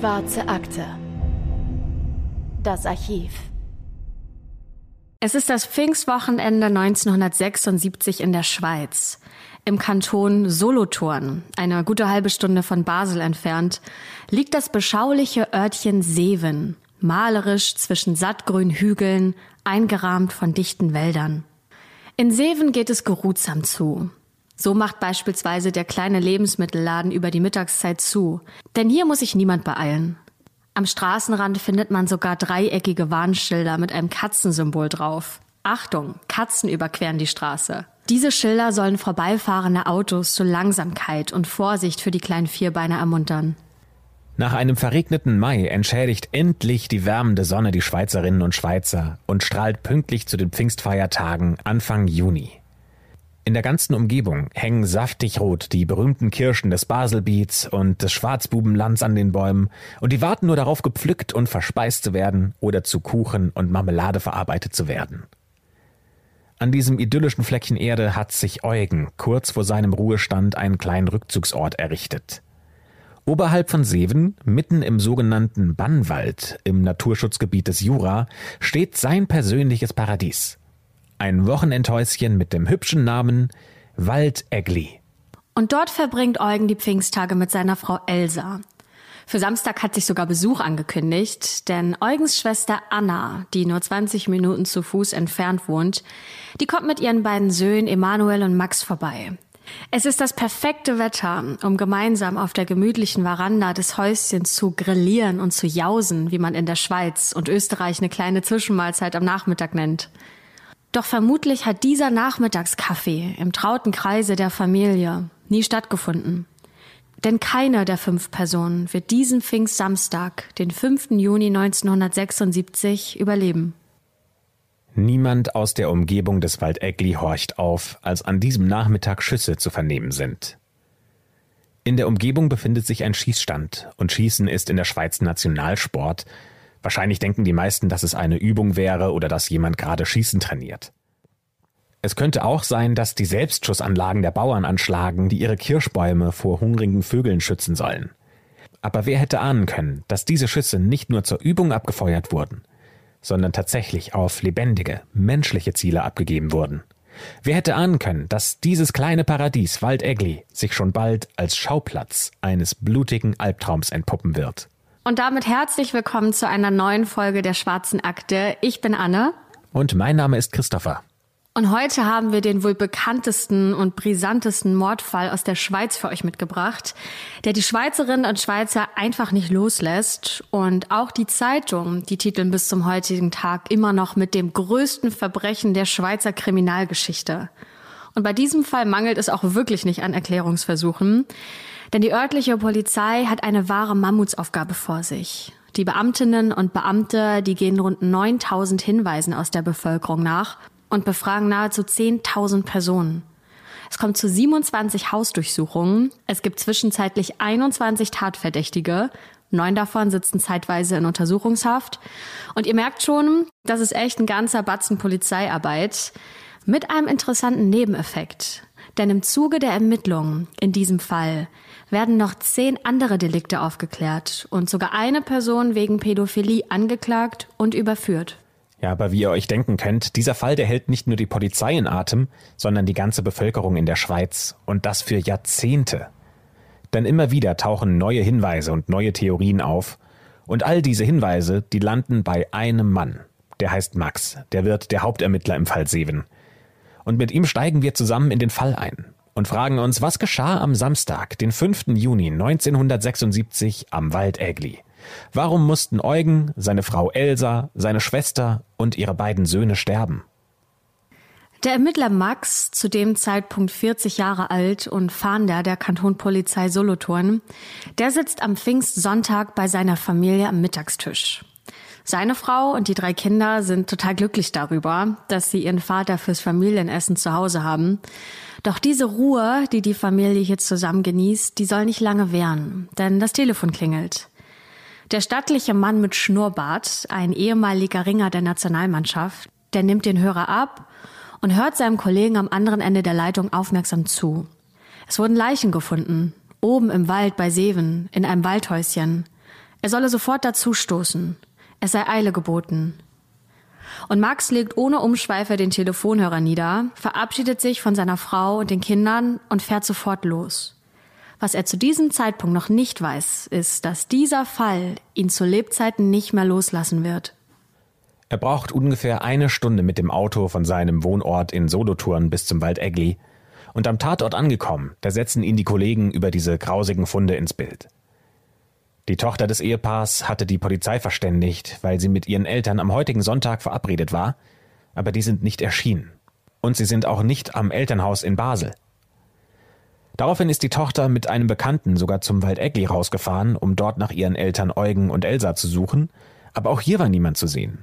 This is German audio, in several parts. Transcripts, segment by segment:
Schwarze Akte. Das Archiv. Es ist das Pfingstwochenende 1976 in der Schweiz. Im Kanton Solothurn, eine gute halbe Stunde von Basel entfernt, liegt das beschauliche Örtchen Seven, malerisch zwischen sattgrünen Hügeln, eingerahmt von dichten Wäldern. In Seven geht es geruhsam zu. So macht beispielsweise der kleine Lebensmittelladen über die Mittagszeit zu. Denn hier muss sich niemand beeilen. Am Straßenrand findet man sogar dreieckige Warnschilder mit einem Katzensymbol drauf. Achtung, Katzen überqueren die Straße. Diese Schilder sollen vorbeifahrende Autos zu Langsamkeit und Vorsicht für die kleinen Vierbeiner ermuntern. Nach einem verregneten Mai entschädigt endlich die wärmende Sonne die Schweizerinnen und Schweizer und strahlt pünktlich zu den Pfingstfeiertagen Anfang Juni. In der ganzen Umgebung hängen saftig rot die berühmten Kirschen des Baselbiets und des Schwarzbubenlands an den Bäumen und die warten nur darauf, gepflückt und verspeist zu werden oder zu Kuchen und Marmelade verarbeitet zu werden. An diesem idyllischen Fleckchen Erde hat sich Eugen kurz vor seinem Ruhestand einen kleinen Rückzugsort errichtet. Oberhalb von Seven, mitten im sogenannten Bannwald im Naturschutzgebiet des Jura, steht sein persönliches Paradies. Ein Wochenendhäuschen mit dem hübschen Namen Wald Egli. Und dort verbringt Eugen die Pfingsttage mit seiner Frau Elsa. Für Samstag hat sich sogar Besuch angekündigt, denn Eugens Schwester Anna, die nur 20 Minuten zu Fuß entfernt wohnt, die kommt mit ihren beiden Söhnen Emanuel und Max vorbei. Es ist das perfekte Wetter, um gemeinsam auf der gemütlichen Veranda des Häuschens zu grillieren und zu jausen, wie man in der Schweiz und Österreich eine kleine Zwischenmahlzeit am Nachmittag nennt. Doch vermutlich hat dieser Nachmittagskaffee im trauten Kreise der Familie nie stattgefunden. Denn keiner der fünf Personen wird diesen Pfingstsamstag, den 5. Juni 1976, überleben. Niemand aus der Umgebung des Waldegli horcht auf, als an diesem Nachmittag Schüsse zu vernehmen sind. In der Umgebung befindet sich ein Schießstand und Schießen ist in der Schweiz Nationalsport, Wahrscheinlich denken die meisten, dass es eine Übung wäre oder dass jemand gerade Schießen trainiert. Es könnte auch sein, dass die Selbstschussanlagen der Bauern anschlagen, die ihre Kirschbäume vor hungrigen Vögeln schützen sollen. Aber wer hätte ahnen können, dass diese Schüsse nicht nur zur Übung abgefeuert wurden, sondern tatsächlich auf lebendige, menschliche Ziele abgegeben wurden? Wer hätte ahnen können, dass dieses kleine Paradies Waldegli sich schon bald als Schauplatz eines blutigen Albtraums entpuppen wird? Und damit herzlich willkommen zu einer neuen Folge der Schwarzen Akte. Ich bin Anne. Und mein Name ist Christopher. Und heute haben wir den wohl bekanntesten und brisantesten Mordfall aus der Schweiz für euch mitgebracht, der die Schweizerinnen und Schweizer einfach nicht loslässt. Und auch die Zeitung, die titeln bis zum heutigen Tag immer noch mit dem größten Verbrechen der Schweizer Kriminalgeschichte. Und bei diesem Fall mangelt es auch wirklich nicht an Erklärungsversuchen. Denn die örtliche Polizei hat eine wahre Mammutsaufgabe vor sich. Die Beamtinnen und Beamte, die gehen rund 9000 Hinweisen aus der Bevölkerung nach und befragen nahezu 10.000 Personen. Es kommt zu 27 Hausdurchsuchungen. Es gibt zwischenzeitlich 21 Tatverdächtige. Neun davon sitzen zeitweise in Untersuchungshaft. Und ihr merkt schon, das ist echt ein ganzer Batzen Polizeiarbeit. Mit einem interessanten Nebeneffekt. Denn im Zuge der Ermittlungen in diesem Fall werden noch zehn andere Delikte aufgeklärt und sogar eine Person wegen Pädophilie angeklagt und überführt. Ja, aber wie ihr euch denken könnt, dieser Fall, der hält nicht nur die Polizei in Atem, sondern die ganze Bevölkerung in der Schweiz und das für Jahrzehnte. Denn immer wieder tauchen neue Hinweise und neue Theorien auf und all diese Hinweise, die landen bei einem Mann. Der heißt Max, der wird der Hauptermittler im Fall Seven. Und mit ihm steigen wir zusammen in den Fall ein und fragen uns, was geschah am Samstag, den 5. Juni 1976 am Wald Egli. Warum mussten Eugen, seine Frau Elsa, seine Schwester und ihre beiden Söhne sterben? Der Ermittler Max, zu dem Zeitpunkt 40 Jahre alt und Fahnder der Kantonpolizei Solothurn, der sitzt am Pfingstsonntag bei seiner Familie am Mittagstisch. Seine Frau und die drei Kinder sind total glücklich darüber, dass sie ihren Vater fürs Familienessen zu Hause haben. Doch diese Ruhe, die die Familie hier zusammen genießt, die soll nicht lange währen, denn das Telefon klingelt. Der stattliche Mann mit Schnurrbart, ein ehemaliger Ringer der Nationalmannschaft, der nimmt den Hörer ab und hört seinem Kollegen am anderen Ende der Leitung aufmerksam zu. Es wurden Leichen gefunden, oben im Wald bei Seven, in einem Waldhäuschen. Er solle sofort dazustoßen. Es sei Eile geboten. Und Max legt ohne Umschweife den Telefonhörer nieder, verabschiedet sich von seiner Frau und den Kindern und fährt sofort los. Was er zu diesem Zeitpunkt noch nicht weiß, ist, dass dieser Fall ihn zu Lebzeiten nicht mehr loslassen wird. Er braucht ungefähr eine Stunde mit dem Auto von seinem Wohnort in Solothurn bis zum Wald Egli. Und am Tatort angekommen, da setzen ihn die Kollegen über diese grausigen Funde ins Bild. Die Tochter des Ehepaars hatte die Polizei verständigt, weil sie mit ihren Eltern am heutigen Sonntag verabredet war, aber die sind nicht erschienen. Und sie sind auch nicht am Elternhaus in Basel. Daraufhin ist die Tochter mit einem Bekannten sogar zum Wald Egli rausgefahren, um dort nach ihren Eltern Eugen und Elsa zu suchen, aber auch hier war niemand zu sehen.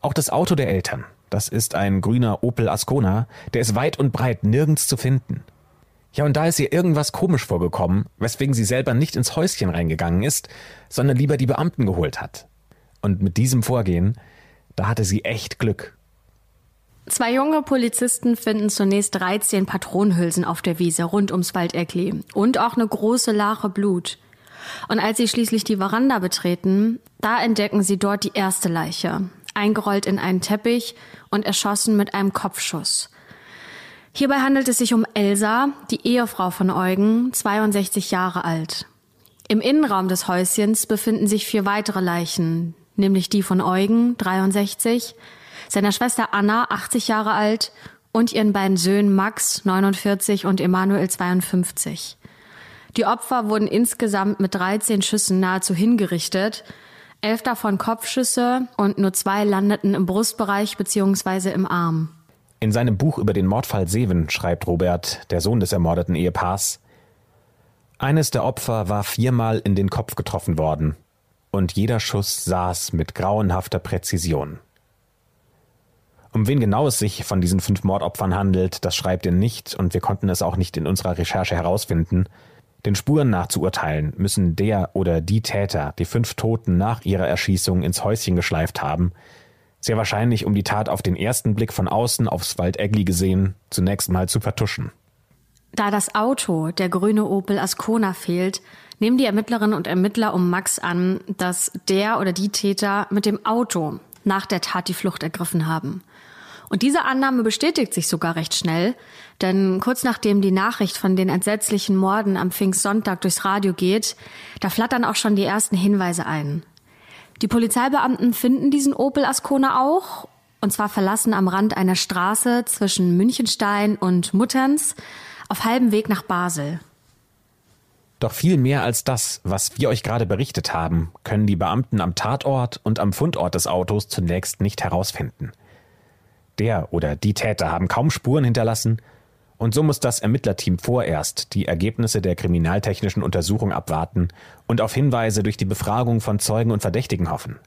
Auch das Auto der Eltern, das ist ein grüner Opel Ascona, der ist weit und breit nirgends zu finden. Ja, und da ist ihr irgendwas komisch vorgekommen, weswegen sie selber nicht ins Häuschen reingegangen ist, sondern lieber die Beamten geholt hat. Und mit diesem Vorgehen, da hatte sie echt Glück. Zwei junge Polizisten finden zunächst 13 Patronenhülsen auf der Wiese rund ums Waldeckli und auch eine große Lache Blut. Und als sie schließlich die Veranda betreten, da entdecken sie dort die erste Leiche, eingerollt in einen Teppich und erschossen mit einem Kopfschuss. Hierbei handelt es sich um Elsa, die Ehefrau von Eugen, 62 Jahre alt. Im Innenraum des Häuschens befinden sich vier weitere Leichen, nämlich die von Eugen, 63, seiner Schwester Anna, 80 Jahre alt, und ihren beiden Söhnen Max, 49 und Emanuel, 52. Die Opfer wurden insgesamt mit 13 Schüssen nahezu hingerichtet, elf davon Kopfschüsse und nur zwei landeten im Brustbereich bzw. im Arm. In seinem Buch über den Mordfall Seven schreibt Robert, der Sohn des ermordeten Ehepaars, eines der Opfer war viermal in den Kopf getroffen worden, und jeder Schuss saß mit grauenhafter Präzision. Um wen genau es sich von diesen fünf Mordopfern handelt, das schreibt er nicht, und wir konnten es auch nicht in unserer Recherche herausfinden. Den Spuren nach zu urteilen, müssen der oder die Täter die fünf Toten nach ihrer Erschießung ins Häuschen geschleift haben, sehr wahrscheinlich, um die Tat auf den ersten Blick von außen aufs Waldegli gesehen zunächst mal zu vertuschen. Da das Auto, der grüne Opel Ascona, fehlt, nehmen die Ermittlerinnen und Ermittler um Max an, dass der oder die Täter mit dem Auto nach der Tat die Flucht ergriffen haben. Und diese Annahme bestätigt sich sogar recht schnell, denn kurz nachdem die Nachricht von den entsetzlichen Morden am Pfingstsonntag durchs Radio geht, da flattern auch schon die ersten Hinweise ein. Die Polizeibeamten finden diesen Opel Ascona auch, und zwar verlassen am Rand einer Straße zwischen Münchenstein und Mutterns auf halbem Weg nach Basel. Doch viel mehr als das, was wir euch gerade berichtet haben, können die Beamten am Tatort und am Fundort des Autos zunächst nicht herausfinden. Der oder die Täter haben kaum Spuren hinterlassen und so muss das Ermittlerteam vorerst die Ergebnisse der kriminaltechnischen Untersuchung abwarten und auf Hinweise durch die Befragung von Zeugen und Verdächtigen hoffen.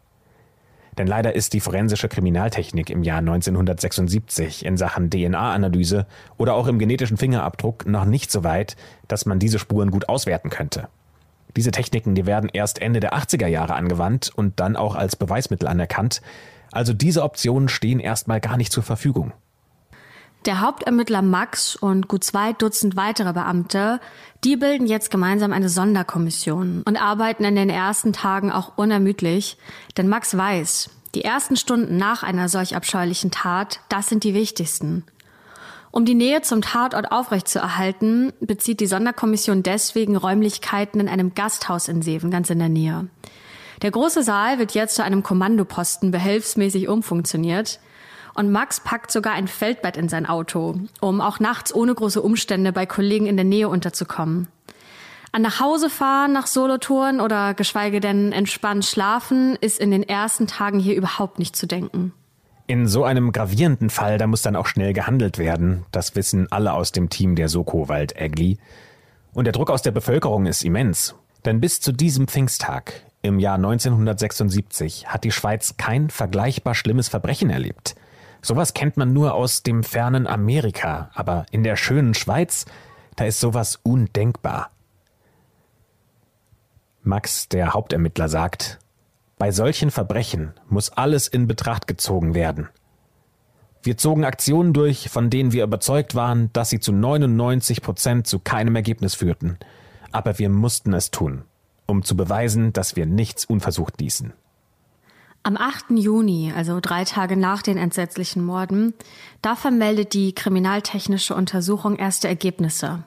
Denn leider ist die forensische Kriminaltechnik im Jahr 1976 in Sachen DNA-Analyse oder auch im genetischen Fingerabdruck noch nicht so weit, dass man diese Spuren gut auswerten könnte. Diese Techniken, die werden erst Ende der 80er Jahre angewandt und dann auch als Beweismittel anerkannt. Also diese Optionen stehen erstmal gar nicht zur Verfügung. Der Hauptermittler Max und gut zwei Dutzend weitere Beamte, die bilden jetzt gemeinsam eine Sonderkommission und arbeiten in den ersten Tagen auch unermüdlich, denn Max weiß, die ersten Stunden nach einer solch abscheulichen Tat, das sind die wichtigsten. Um die Nähe zum Tatort aufrechtzuerhalten, bezieht die Sonderkommission deswegen Räumlichkeiten in einem Gasthaus in Seven, ganz in der Nähe. Der große Saal wird jetzt zu einem Kommandoposten behelfsmäßig umfunktioniert. Und Max packt sogar ein Feldbett in sein Auto, um auch nachts ohne große Umstände bei Kollegen in der Nähe unterzukommen. An nach Hause fahren nach Solotouren oder geschweige denn entspannt schlafen ist in den ersten Tagen hier überhaupt nicht zu denken. In so einem gravierenden Fall, da muss dann auch schnell gehandelt werden. Das wissen alle aus dem Team der Soko Wald Egli. Und der Druck aus der Bevölkerung ist immens. Denn bis zu diesem Pfingsttag im Jahr 1976 hat die Schweiz kein vergleichbar schlimmes Verbrechen erlebt. Sowas kennt man nur aus dem fernen Amerika, aber in der schönen Schweiz, da ist sowas undenkbar. Max, der Hauptermittler, sagt, bei solchen Verbrechen muss alles in Betracht gezogen werden. Wir zogen Aktionen durch, von denen wir überzeugt waren, dass sie zu 99 Prozent zu keinem Ergebnis führten. Aber wir mussten es tun. um zu beweisen, dass wir nichts unversucht ließen. Am 8. Juni, also drei Tage nach den entsetzlichen Morden, da vermeldet die kriminaltechnische Untersuchung erste Ergebnisse.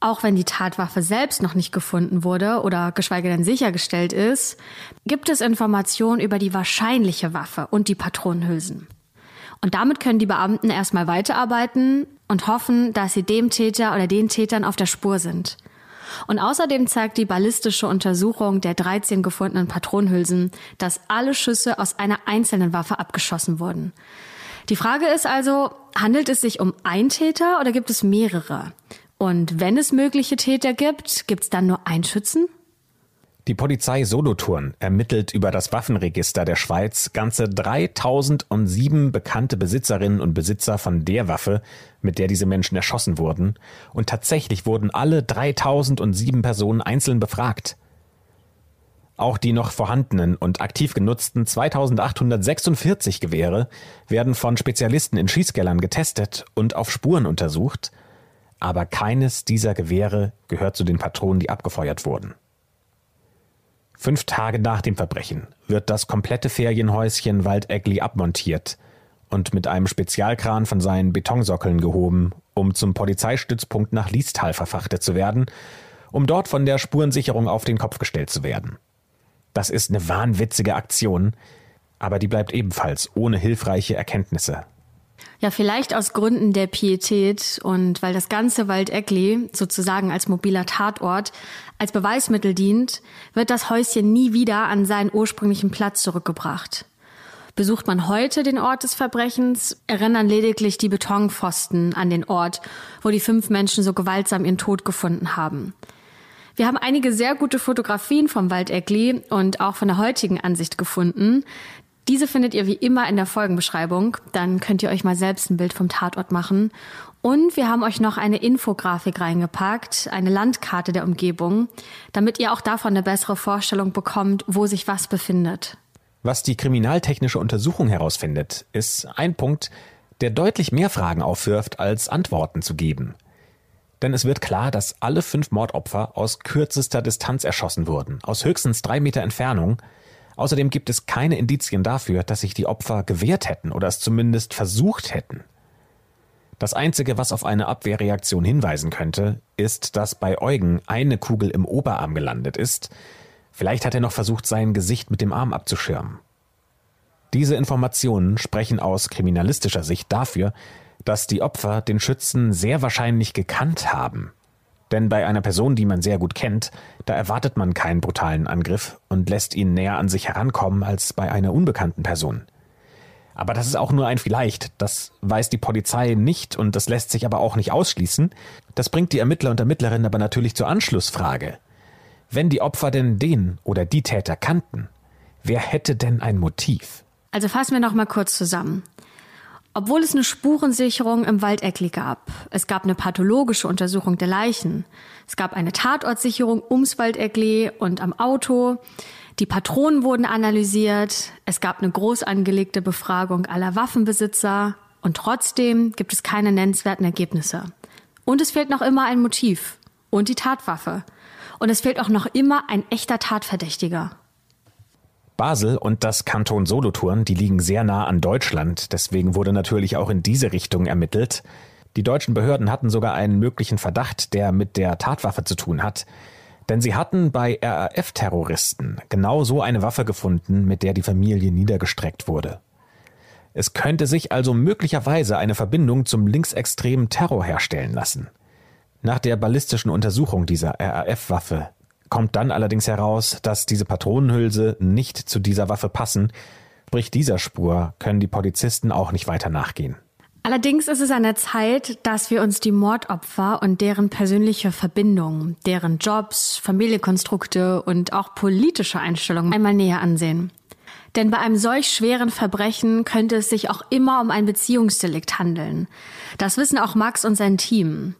Auch wenn die Tatwaffe selbst noch nicht gefunden wurde oder geschweige denn sichergestellt ist, gibt es Informationen über die wahrscheinliche Waffe und die Patronenhülsen. Und damit können die Beamten erstmal weiterarbeiten und hoffen, dass sie dem Täter oder den Tätern auf der Spur sind. Und außerdem zeigt die ballistische Untersuchung der 13 gefundenen Patronenhülsen, dass alle Schüsse aus einer einzelnen Waffe abgeschossen wurden. Die Frage ist also, handelt es sich um einen Täter oder gibt es mehrere? Und wenn es mögliche Täter gibt, gibt es dann nur einen Schützen? Die Polizei Solothurn ermittelt über das Waffenregister der Schweiz ganze 3007 bekannte Besitzerinnen und Besitzer von der Waffe, mit der diese Menschen erschossen wurden. Und tatsächlich wurden alle 3007 Personen einzeln befragt. Auch die noch vorhandenen und aktiv genutzten 2846 Gewehre werden von Spezialisten in Schießkellern getestet und auf Spuren untersucht. Aber keines dieser Gewehre gehört zu den Patronen, die abgefeuert wurden. Fünf Tage nach dem Verbrechen wird das komplette Ferienhäuschen Waldegli abmontiert und mit einem Spezialkran von seinen Betonsockeln gehoben, um zum Polizeistützpunkt nach Liestal verfrachtet zu werden, um dort von der Spurensicherung auf den Kopf gestellt zu werden. Das ist eine wahnwitzige Aktion, aber die bleibt ebenfalls ohne hilfreiche Erkenntnisse. Ja, vielleicht aus Gründen der Pietät und weil das ganze Waldeckli sozusagen als mobiler Tatort als Beweismittel dient, wird das Häuschen nie wieder an seinen ursprünglichen Platz zurückgebracht. Besucht man heute den Ort des Verbrechens, erinnern lediglich die Betonpfosten an den Ort, wo die fünf Menschen so gewaltsam ihren Tod gefunden haben. Wir haben einige sehr gute Fotografien vom Waldeckli und auch von der heutigen Ansicht gefunden. Diese findet ihr wie immer in der Folgenbeschreibung. Dann könnt ihr euch mal selbst ein Bild vom Tatort machen. Und wir haben euch noch eine Infografik reingepackt, eine Landkarte der Umgebung, damit ihr auch davon eine bessere Vorstellung bekommt, wo sich was befindet. Was die kriminaltechnische Untersuchung herausfindet, ist ein Punkt, der deutlich mehr Fragen aufwirft, als Antworten zu geben. Denn es wird klar, dass alle fünf Mordopfer aus kürzester Distanz erschossen wurden, aus höchstens drei Meter Entfernung, Außerdem gibt es keine Indizien dafür, dass sich die Opfer gewehrt hätten oder es zumindest versucht hätten. Das Einzige, was auf eine Abwehrreaktion hinweisen könnte, ist, dass bei Eugen eine Kugel im Oberarm gelandet ist. Vielleicht hat er noch versucht, sein Gesicht mit dem Arm abzuschirmen. Diese Informationen sprechen aus kriminalistischer Sicht dafür, dass die Opfer den Schützen sehr wahrscheinlich gekannt haben. Denn bei einer Person, die man sehr gut kennt, da erwartet man keinen brutalen Angriff und lässt ihn näher an sich herankommen als bei einer unbekannten Person. Aber das ist auch nur ein vielleicht. Das weiß die Polizei nicht und das lässt sich aber auch nicht ausschließen. Das bringt die Ermittler und Ermittlerinnen aber natürlich zur Anschlussfrage. Wenn die Opfer denn den oder die Täter kannten, wer hätte denn ein Motiv? Also fassen wir noch mal kurz zusammen. Obwohl es eine Spurensicherung im Waldeckli gab, es gab eine pathologische Untersuchung der Leichen, es gab eine Tatortsicherung ums Waldeckli und am Auto, die Patronen wurden analysiert, es gab eine groß angelegte Befragung aller Waffenbesitzer und trotzdem gibt es keine nennenswerten Ergebnisse. Und es fehlt noch immer ein Motiv und die Tatwaffe. Und es fehlt auch noch immer ein echter Tatverdächtiger. Basel und das Kanton Solothurn, die liegen sehr nah an Deutschland, deswegen wurde natürlich auch in diese Richtung ermittelt. Die deutschen Behörden hatten sogar einen möglichen Verdacht, der mit der Tatwaffe zu tun hat. Denn sie hatten bei RAF-Terroristen genau so eine Waffe gefunden, mit der die Familie niedergestreckt wurde. Es könnte sich also möglicherweise eine Verbindung zum linksextremen Terror herstellen lassen. Nach der ballistischen Untersuchung dieser RAF-Waffe kommt dann allerdings heraus, dass diese Patronenhülse nicht zu dieser Waffe passen. Sprich dieser Spur können die Polizisten auch nicht weiter nachgehen. Allerdings ist es an der Zeit, dass wir uns die Mordopfer und deren persönliche Verbindungen, deren Jobs, Familienkonstrukte und auch politische Einstellungen einmal näher ansehen. Denn bei einem solch schweren Verbrechen könnte es sich auch immer um ein Beziehungsdelikt handeln. Das wissen auch Max und sein Team.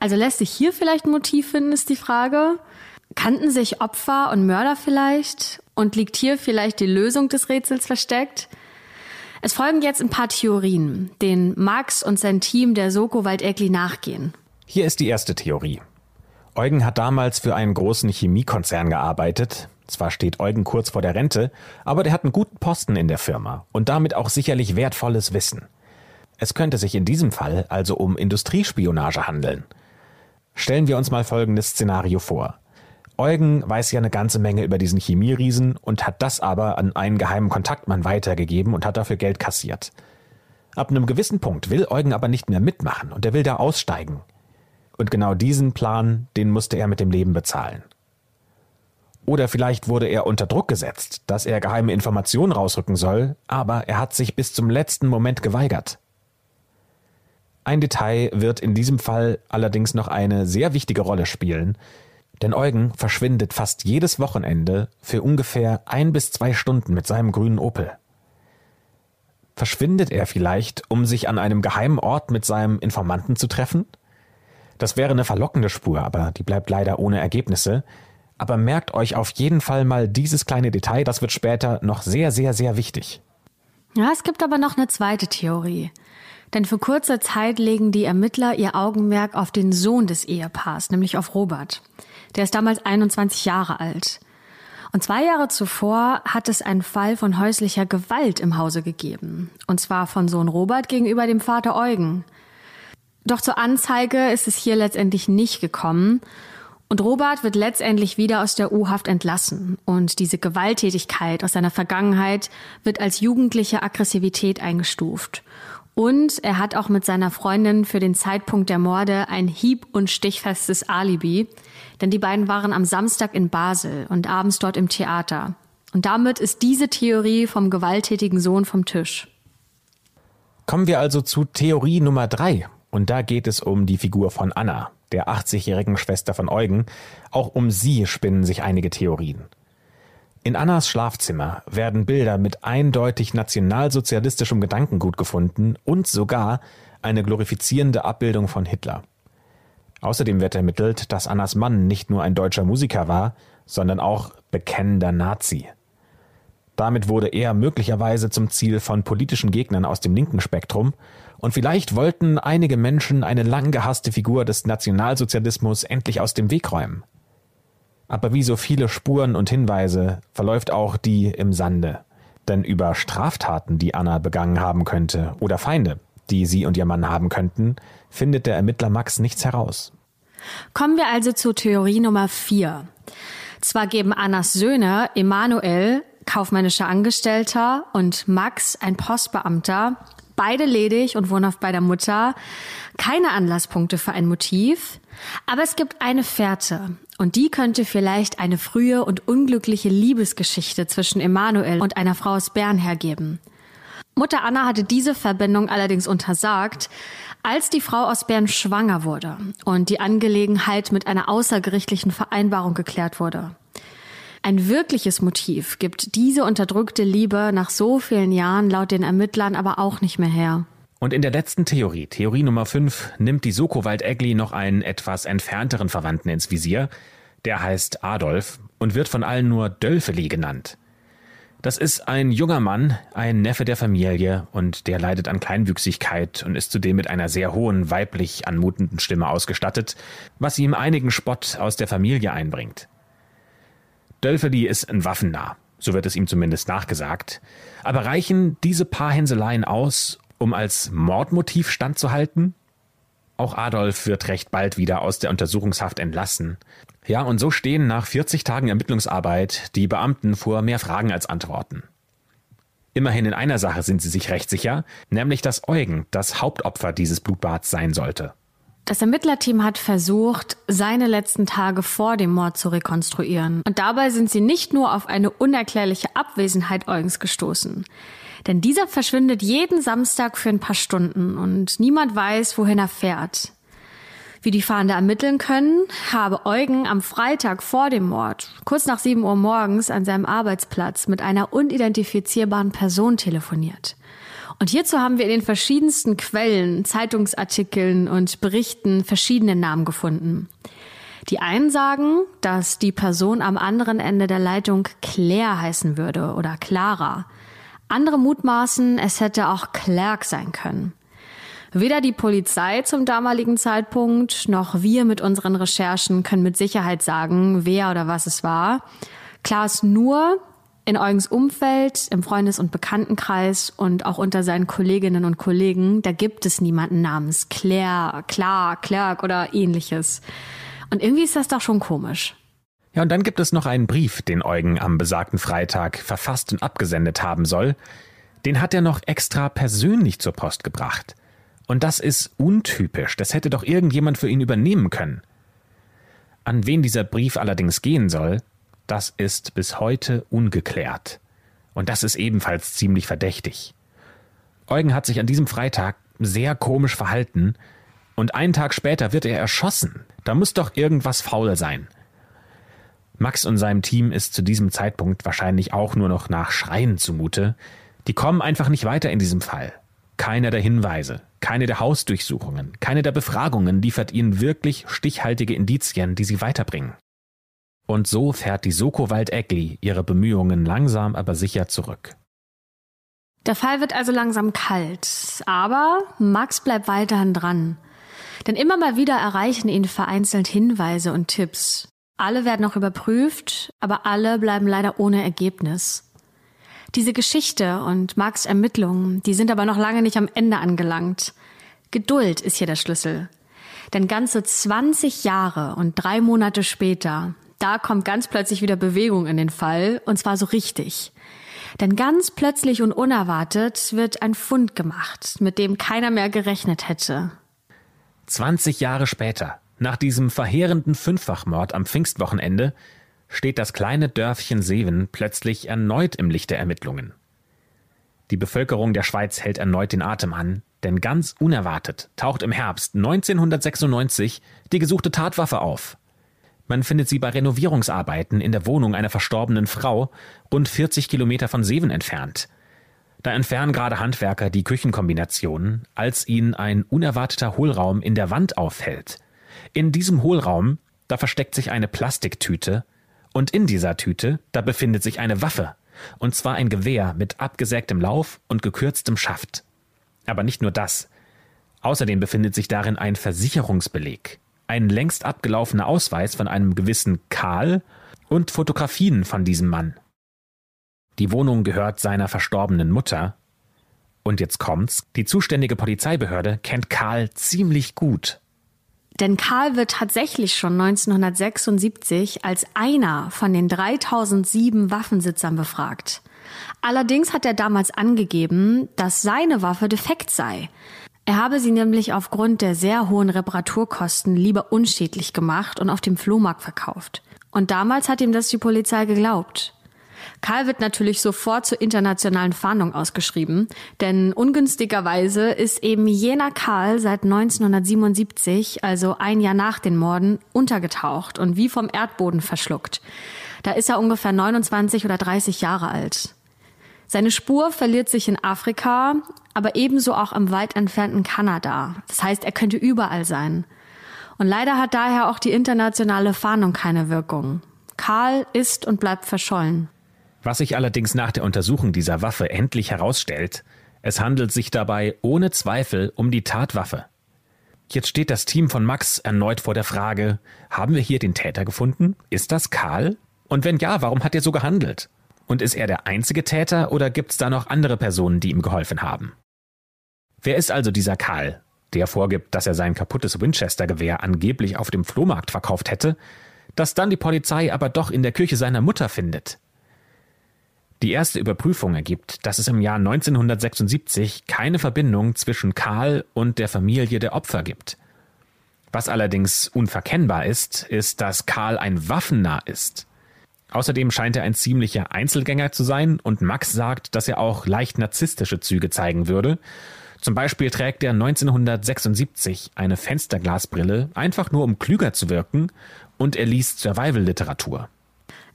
Also lässt sich hier vielleicht ein Motiv finden, ist die Frage. Kannten sich Opfer und Mörder vielleicht? Und liegt hier vielleicht die Lösung des Rätsels versteckt? Es folgen jetzt ein paar Theorien, denen Max und sein Team der Soko Waldegli nachgehen. Hier ist die erste Theorie. Eugen hat damals für einen großen Chemiekonzern gearbeitet. Zwar steht Eugen kurz vor der Rente, aber der hat einen guten Posten in der Firma und damit auch sicherlich wertvolles Wissen. Es könnte sich in diesem Fall also um Industriespionage handeln. Stellen wir uns mal folgendes Szenario vor. Eugen weiß ja eine ganze Menge über diesen Chemieriesen und hat das aber an einen geheimen Kontaktmann weitergegeben und hat dafür Geld kassiert. Ab einem gewissen Punkt will Eugen aber nicht mehr mitmachen und er will da aussteigen. Und genau diesen Plan, den musste er mit dem Leben bezahlen. Oder vielleicht wurde er unter Druck gesetzt, dass er geheime Informationen rausrücken soll, aber er hat sich bis zum letzten Moment geweigert. Ein Detail wird in diesem Fall allerdings noch eine sehr wichtige Rolle spielen, denn Eugen verschwindet fast jedes Wochenende für ungefähr ein bis zwei Stunden mit seinem grünen Opel. Verschwindet er vielleicht, um sich an einem geheimen Ort mit seinem Informanten zu treffen? Das wäre eine verlockende Spur, aber die bleibt leider ohne Ergebnisse. Aber merkt euch auf jeden Fall mal dieses kleine Detail, das wird später noch sehr, sehr, sehr wichtig. Ja, es gibt aber noch eine zweite Theorie. Denn für kurze Zeit legen die Ermittler ihr Augenmerk auf den Sohn des Ehepaars, nämlich auf Robert. Der ist damals 21 Jahre alt. Und zwei Jahre zuvor hat es einen Fall von häuslicher Gewalt im Hause gegeben. Und zwar von Sohn Robert gegenüber dem Vater Eugen. Doch zur Anzeige ist es hier letztendlich nicht gekommen. Und Robert wird letztendlich wieder aus der U-Haft entlassen. Und diese Gewalttätigkeit aus seiner Vergangenheit wird als jugendliche Aggressivität eingestuft. Und er hat auch mit seiner Freundin für den Zeitpunkt der Morde ein hieb- und stichfestes Alibi, denn die beiden waren am Samstag in Basel und abends dort im Theater. Und damit ist diese Theorie vom gewalttätigen Sohn vom Tisch. Kommen wir also zu Theorie Nummer drei. Und da geht es um die Figur von Anna, der 80-jährigen Schwester von Eugen. Auch um sie spinnen sich einige Theorien. In Annas Schlafzimmer werden Bilder mit eindeutig nationalsozialistischem Gedankengut gefunden und sogar eine glorifizierende Abbildung von Hitler. Außerdem wird ermittelt, dass Annas Mann nicht nur ein deutscher Musiker war, sondern auch bekennender Nazi. Damit wurde er möglicherweise zum Ziel von politischen Gegnern aus dem linken Spektrum, und vielleicht wollten einige Menschen eine lang gehasste Figur des Nationalsozialismus endlich aus dem Weg räumen. Aber wie so viele Spuren und Hinweise verläuft auch die im Sande. Denn über Straftaten, die Anna begangen haben könnte, oder Feinde, die sie und ihr Mann haben könnten, findet der Ermittler Max nichts heraus. Kommen wir also zur Theorie Nummer vier. Zwar geben Annas Söhne Emanuel, kaufmännischer Angestellter, und Max, ein Postbeamter, beide ledig und wohnhaft bei der Mutter, keine Anlasspunkte für ein Motiv, aber es gibt eine Fährte, und die könnte vielleicht eine frühe und unglückliche Liebesgeschichte zwischen Emanuel und einer Frau aus Bern hergeben. Mutter Anna hatte diese Verbindung allerdings untersagt, als die Frau aus Bern schwanger wurde und die Angelegenheit mit einer außergerichtlichen Vereinbarung geklärt wurde. Ein wirkliches Motiv gibt diese unterdrückte Liebe nach so vielen Jahren laut den Ermittlern aber auch nicht mehr her. Und in der letzten Theorie, Theorie Nummer 5, nimmt die Sokowald-Egli noch einen etwas entfernteren Verwandten ins Visier. Der heißt Adolf und wird von allen nur Dölfeli genannt. Das ist ein junger Mann, ein Neffe der Familie und der leidet an Kleinwüchsigkeit und ist zudem mit einer sehr hohen, weiblich anmutenden Stimme ausgestattet, was ihm einigen Spott aus der Familie einbringt. Dölfeli ist ein Waffennah, so wird es ihm zumindest nachgesagt. Aber reichen diese paar Hänseleien aus, um als Mordmotiv standzuhalten? Auch Adolf wird recht bald wieder aus der Untersuchungshaft entlassen. Ja, und so stehen nach 40 Tagen Ermittlungsarbeit die Beamten vor mehr Fragen als Antworten. Immerhin in einer Sache sind sie sich recht sicher, nämlich dass Eugen das Hauptopfer dieses Blutbads sein sollte. Das Ermittlerteam hat versucht, seine letzten Tage vor dem Mord zu rekonstruieren. Und dabei sind sie nicht nur auf eine unerklärliche Abwesenheit Eugens gestoßen. Denn dieser verschwindet jeden Samstag für ein paar Stunden und niemand weiß, wohin er fährt. Wie die Fahnder ermitteln können, habe Eugen am Freitag vor dem Mord, kurz nach 7 Uhr morgens, an seinem Arbeitsplatz mit einer unidentifizierbaren Person telefoniert. Und hierzu haben wir in den verschiedensten Quellen, Zeitungsartikeln und Berichten verschiedene Namen gefunden. Die einen sagen, dass die Person am anderen Ende der Leitung Claire heißen würde oder Clara. Andere mutmaßen, es hätte auch Clark sein können. Weder die Polizei zum damaligen Zeitpunkt noch wir mit unseren Recherchen können mit Sicherheit sagen, wer oder was es war. Klar ist nur, in Eugens Umfeld, im Freundes- und Bekanntenkreis und auch unter seinen Kolleginnen und Kollegen, da gibt es niemanden namens Claire, Clark, Clark oder ähnliches. Und irgendwie ist das doch schon komisch. Ja, und dann gibt es noch einen Brief, den Eugen am besagten Freitag verfasst und abgesendet haben soll. Den hat er noch extra persönlich zur Post gebracht. Und das ist untypisch. Das hätte doch irgendjemand für ihn übernehmen können. An wen dieser Brief allerdings gehen soll, das ist bis heute ungeklärt. Und das ist ebenfalls ziemlich verdächtig. Eugen hat sich an diesem Freitag sehr komisch verhalten und einen Tag später wird er erschossen. Da muss doch irgendwas faul sein. Max und seinem Team ist zu diesem Zeitpunkt wahrscheinlich auch nur noch nach Schreien zumute. Die kommen einfach nicht weiter in diesem Fall. Keiner der Hinweise, keine der Hausdurchsuchungen, keine der Befragungen liefert ihnen wirklich stichhaltige Indizien, die sie weiterbringen. Und so fährt die Soko Wald-Eckli ihre Bemühungen langsam aber sicher zurück. Der Fall wird also langsam kalt, aber Max bleibt weiterhin dran. Denn immer mal wieder erreichen ihn vereinzelt Hinweise und Tipps. Alle werden noch überprüft, aber alle bleiben leider ohne Ergebnis. Diese Geschichte und Max Ermittlungen, die sind aber noch lange nicht am Ende angelangt. Geduld ist hier der Schlüssel. Denn ganze 20 Jahre und drei Monate später da kommt ganz plötzlich wieder Bewegung in den Fall, und zwar so richtig. Denn ganz plötzlich und unerwartet wird ein Fund gemacht, mit dem keiner mehr gerechnet hätte. 20 Jahre später, nach diesem verheerenden Fünffachmord am Pfingstwochenende, steht das kleine Dörfchen Seven plötzlich erneut im Licht der Ermittlungen. Die Bevölkerung der Schweiz hält erneut den Atem an, denn ganz unerwartet taucht im Herbst 1996 die gesuchte Tatwaffe auf. Man findet sie bei Renovierungsarbeiten in der Wohnung einer verstorbenen Frau, rund 40 Kilometer von Seven entfernt. Da entfernen gerade Handwerker die Küchenkombinationen, als ihnen ein unerwarteter Hohlraum in der Wand auffällt. In diesem Hohlraum, da versteckt sich eine Plastiktüte, und in dieser Tüte, da befindet sich eine Waffe, und zwar ein Gewehr mit abgesägtem Lauf und gekürztem Schaft. Aber nicht nur das. Außerdem befindet sich darin ein Versicherungsbeleg ein längst abgelaufener Ausweis von einem gewissen Karl und Fotografien von diesem Mann. Die Wohnung gehört seiner verstorbenen Mutter. Und jetzt kommt's, die zuständige Polizeibehörde kennt Karl ziemlich gut. Denn Karl wird tatsächlich schon 1976 als einer von den 3007 Waffensitzern befragt. Allerdings hat er damals angegeben, dass seine Waffe defekt sei. Er habe sie nämlich aufgrund der sehr hohen Reparaturkosten lieber unschädlich gemacht und auf dem Flohmarkt verkauft. Und damals hat ihm das die Polizei geglaubt. Karl wird natürlich sofort zur internationalen Fahndung ausgeschrieben, denn ungünstigerweise ist eben jener Karl seit 1977, also ein Jahr nach den Morden, untergetaucht und wie vom Erdboden verschluckt. Da ist er ungefähr 29 oder 30 Jahre alt. Seine Spur verliert sich in Afrika, aber ebenso auch im weit entfernten Kanada. Das heißt, er könnte überall sein. Und leider hat daher auch die internationale Fahndung keine Wirkung. Karl ist und bleibt verschollen. Was sich allerdings nach der Untersuchung dieser Waffe endlich herausstellt, es handelt sich dabei ohne Zweifel um die Tatwaffe. Jetzt steht das Team von Max erneut vor der Frage, haben wir hier den Täter gefunden? Ist das Karl? Und wenn ja, warum hat er so gehandelt? Und ist er der einzige Täter oder gibt es da noch andere Personen, die ihm geholfen haben? Wer ist also dieser Karl, der vorgibt, dass er sein kaputtes Winchester-Gewehr angeblich auf dem Flohmarkt verkauft hätte, das dann die Polizei aber doch in der Küche seiner Mutter findet? Die erste Überprüfung ergibt, dass es im Jahr 1976 keine Verbindung zwischen Karl und der Familie der Opfer gibt. Was allerdings unverkennbar ist, ist, dass Karl ein Waffennah ist. Außerdem scheint er ein ziemlicher Einzelgänger zu sein und Max sagt, dass er auch leicht narzisstische Züge zeigen würde. Zum Beispiel trägt er 1976 eine Fensterglasbrille, einfach nur um klüger zu wirken, und er liest Survival-Literatur.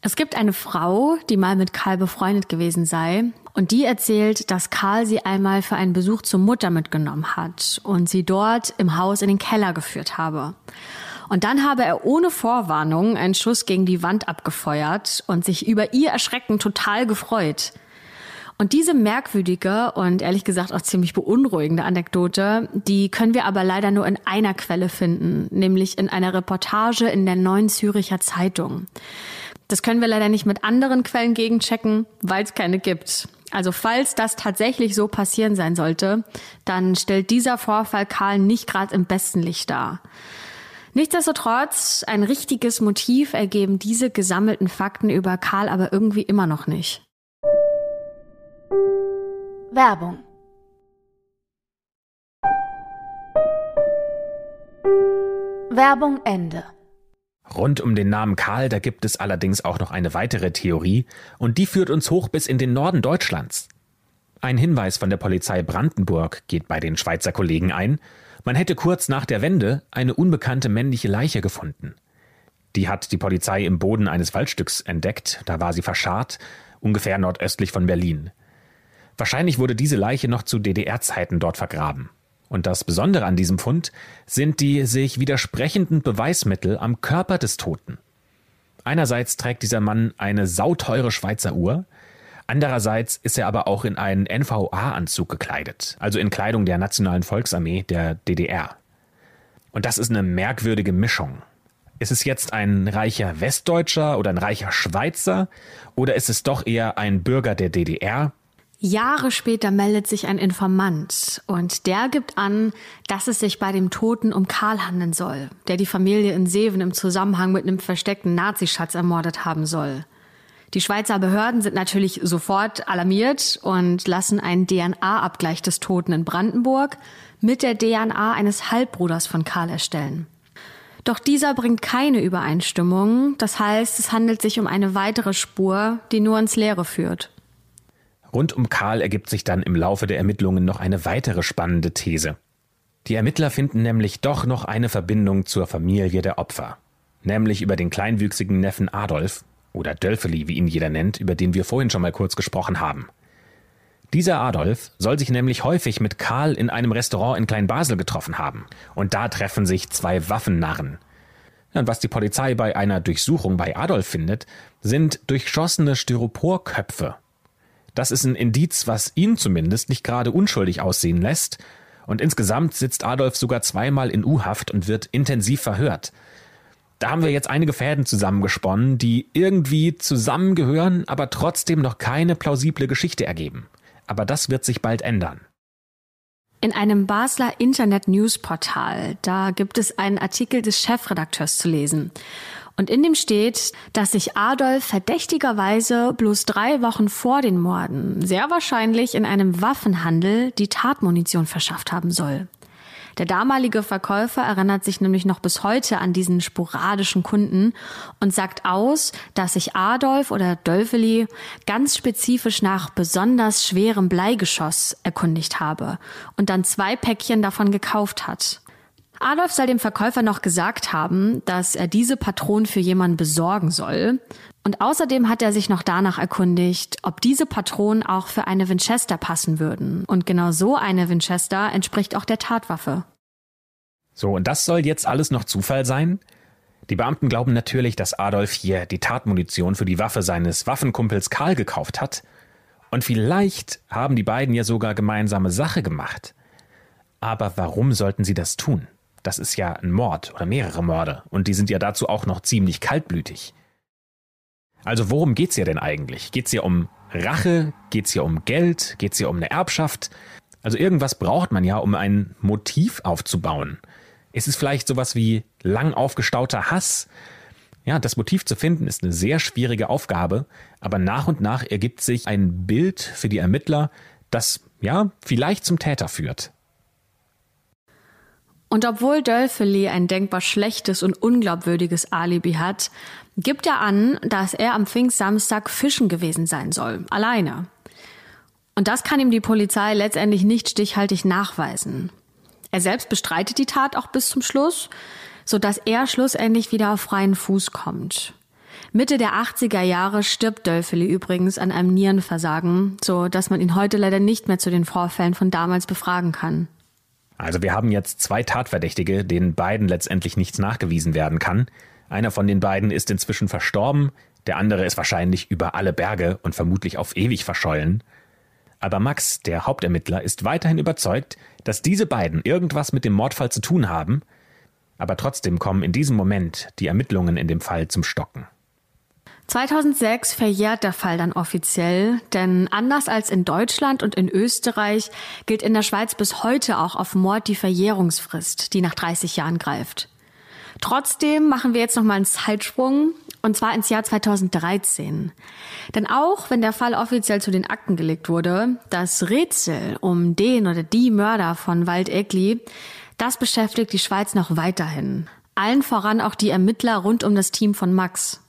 Es gibt eine Frau, die mal mit Karl befreundet gewesen sei, und die erzählt, dass Karl sie einmal für einen Besuch zur Mutter mitgenommen hat und sie dort im Haus in den Keller geführt habe. Und dann habe er ohne Vorwarnung einen Schuss gegen die Wand abgefeuert und sich über ihr Erschrecken total gefreut. Und diese merkwürdige und ehrlich gesagt auch ziemlich beunruhigende Anekdote, die können wir aber leider nur in einer Quelle finden, nämlich in einer Reportage in der Neuen Züricher Zeitung. Das können wir leider nicht mit anderen Quellen gegenchecken, weil es keine gibt. Also falls das tatsächlich so passieren sein sollte, dann stellt dieser Vorfall Karl nicht gerade im besten Licht dar. Nichtsdestotrotz, ein richtiges Motiv ergeben diese gesammelten Fakten über Karl aber irgendwie immer noch nicht. Werbung Werbung Ende. Rund um den Namen Karl, da gibt es allerdings auch noch eine weitere Theorie, und die führt uns hoch bis in den Norden Deutschlands. Ein Hinweis von der Polizei Brandenburg geht bei den Schweizer Kollegen ein, man hätte kurz nach der Wende eine unbekannte männliche Leiche gefunden. Die hat die Polizei im Boden eines Waldstücks entdeckt, da war sie verscharrt, ungefähr nordöstlich von Berlin. Wahrscheinlich wurde diese Leiche noch zu DDR-Zeiten dort vergraben. Und das Besondere an diesem Fund sind die sich widersprechenden Beweismittel am Körper des Toten. Einerseits trägt dieser Mann eine sauteure Schweizer Uhr, andererseits ist er aber auch in einen NVA-Anzug gekleidet, also in Kleidung der Nationalen Volksarmee der DDR. Und das ist eine merkwürdige Mischung. Ist es jetzt ein reicher Westdeutscher oder ein reicher Schweizer oder ist es doch eher ein Bürger der DDR, Jahre später meldet sich ein Informant und der gibt an, dass es sich bei dem Toten um Karl handeln soll, der die Familie in Seven im Zusammenhang mit einem versteckten Nazischatz ermordet haben soll. Die Schweizer Behörden sind natürlich sofort alarmiert und lassen einen DNA-Abgleich des Toten in Brandenburg mit der DNA eines Halbbruders von Karl erstellen. Doch dieser bringt keine Übereinstimmung, das heißt, es handelt sich um eine weitere Spur, die nur ins Leere führt. Rund um Karl ergibt sich dann im Laufe der Ermittlungen noch eine weitere spannende These. Die Ermittler finden nämlich doch noch eine Verbindung zur Familie der Opfer, nämlich über den kleinwüchsigen Neffen Adolf oder Dölfeli, wie ihn jeder nennt, über den wir vorhin schon mal kurz gesprochen haben. Dieser Adolf soll sich nämlich häufig mit Karl in einem Restaurant in Kleinbasel getroffen haben. Und da treffen sich zwei Waffennarren. Und was die Polizei bei einer Durchsuchung bei Adolf findet, sind durchschossene Styroporköpfe das ist ein Indiz, was ihn zumindest nicht gerade unschuldig aussehen lässt. Und insgesamt sitzt Adolf sogar zweimal in U-Haft und wird intensiv verhört. Da haben wir jetzt einige Fäden zusammengesponnen, die irgendwie zusammengehören, aber trotzdem noch keine plausible Geschichte ergeben. Aber das wird sich bald ändern. In einem Basler Internet-News-Portal, da gibt es einen Artikel des Chefredakteurs zu lesen. Und in dem steht, dass sich Adolf verdächtigerweise bloß drei Wochen vor den Morden sehr wahrscheinlich in einem Waffenhandel die Tatmunition verschafft haben soll. Der damalige Verkäufer erinnert sich nämlich noch bis heute an diesen sporadischen Kunden und sagt aus, dass sich Adolf oder Dölfeli ganz spezifisch nach besonders schwerem Bleigeschoss erkundigt habe und dann zwei Päckchen davon gekauft hat. Adolf soll dem Verkäufer noch gesagt haben, dass er diese Patronen für jemanden besorgen soll. Und außerdem hat er sich noch danach erkundigt, ob diese Patronen auch für eine Winchester passen würden. Und genau so eine Winchester entspricht auch der Tatwaffe. So, und das soll jetzt alles noch Zufall sein? Die Beamten glauben natürlich, dass Adolf hier die Tatmunition für die Waffe seines Waffenkumpels Karl gekauft hat. Und vielleicht haben die beiden ja sogar gemeinsame Sache gemacht. Aber warum sollten sie das tun? Das ist ja ein Mord oder mehrere Morde und die sind ja dazu auch noch ziemlich kaltblütig. Also worum geht's hier denn eigentlich? Geht's hier um Rache? Geht's hier um Geld? Geht's hier um eine Erbschaft? Also irgendwas braucht man ja, um ein Motiv aufzubauen. Ist es vielleicht sowas wie lang aufgestauter Hass? Ja, das Motiv zu finden ist eine sehr schwierige Aufgabe, aber nach und nach ergibt sich ein Bild für die Ermittler, das ja vielleicht zum Täter führt. Und obwohl Dölfeli ein denkbar schlechtes und unglaubwürdiges Alibi hat, gibt er an, dass er am Pfingstsamstag fischen gewesen sein soll, alleine. Und das kann ihm die Polizei letztendlich nicht stichhaltig nachweisen. Er selbst bestreitet die Tat auch bis zum Schluss, so dass er schlussendlich wieder auf freien Fuß kommt. Mitte der 80er Jahre stirbt Dölfeli übrigens an einem Nierenversagen, so dass man ihn heute leider nicht mehr zu den Vorfällen von damals befragen kann. Also wir haben jetzt zwei Tatverdächtige, denen beiden letztendlich nichts nachgewiesen werden kann. Einer von den beiden ist inzwischen verstorben, der andere ist wahrscheinlich über alle Berge und vermutlich auf ewig verschollen. Aber Max, der Hauptermittler, ist weiterhin überzeugt, dass diese beiden irgendwas mit dem Mordfall zu tun haben, aber trotzdem kommen in diesem Moment die Ermittlungen in dem Fall zum Stocken. 2006 verjährt der Fall dann offiziell, denn anders als in Deutschland und in Österreich gilt in der Schweiz bis heute auch auf Mord die Verjährungsfrist, die nach 30 Jahren greift. Trotzdem machen wir jetzt noch mal einen Zeitsprung und zwar ins Jahr 2013. Denn auch wenn der Fall offiziell zu den Akten gelegt wurde, das Rätsel um den oder die Mörder von Wald Egli, das beschäftigt die Schweiz noch weiterhin. Allen voran auch die Ermittler rund um das Team von Max.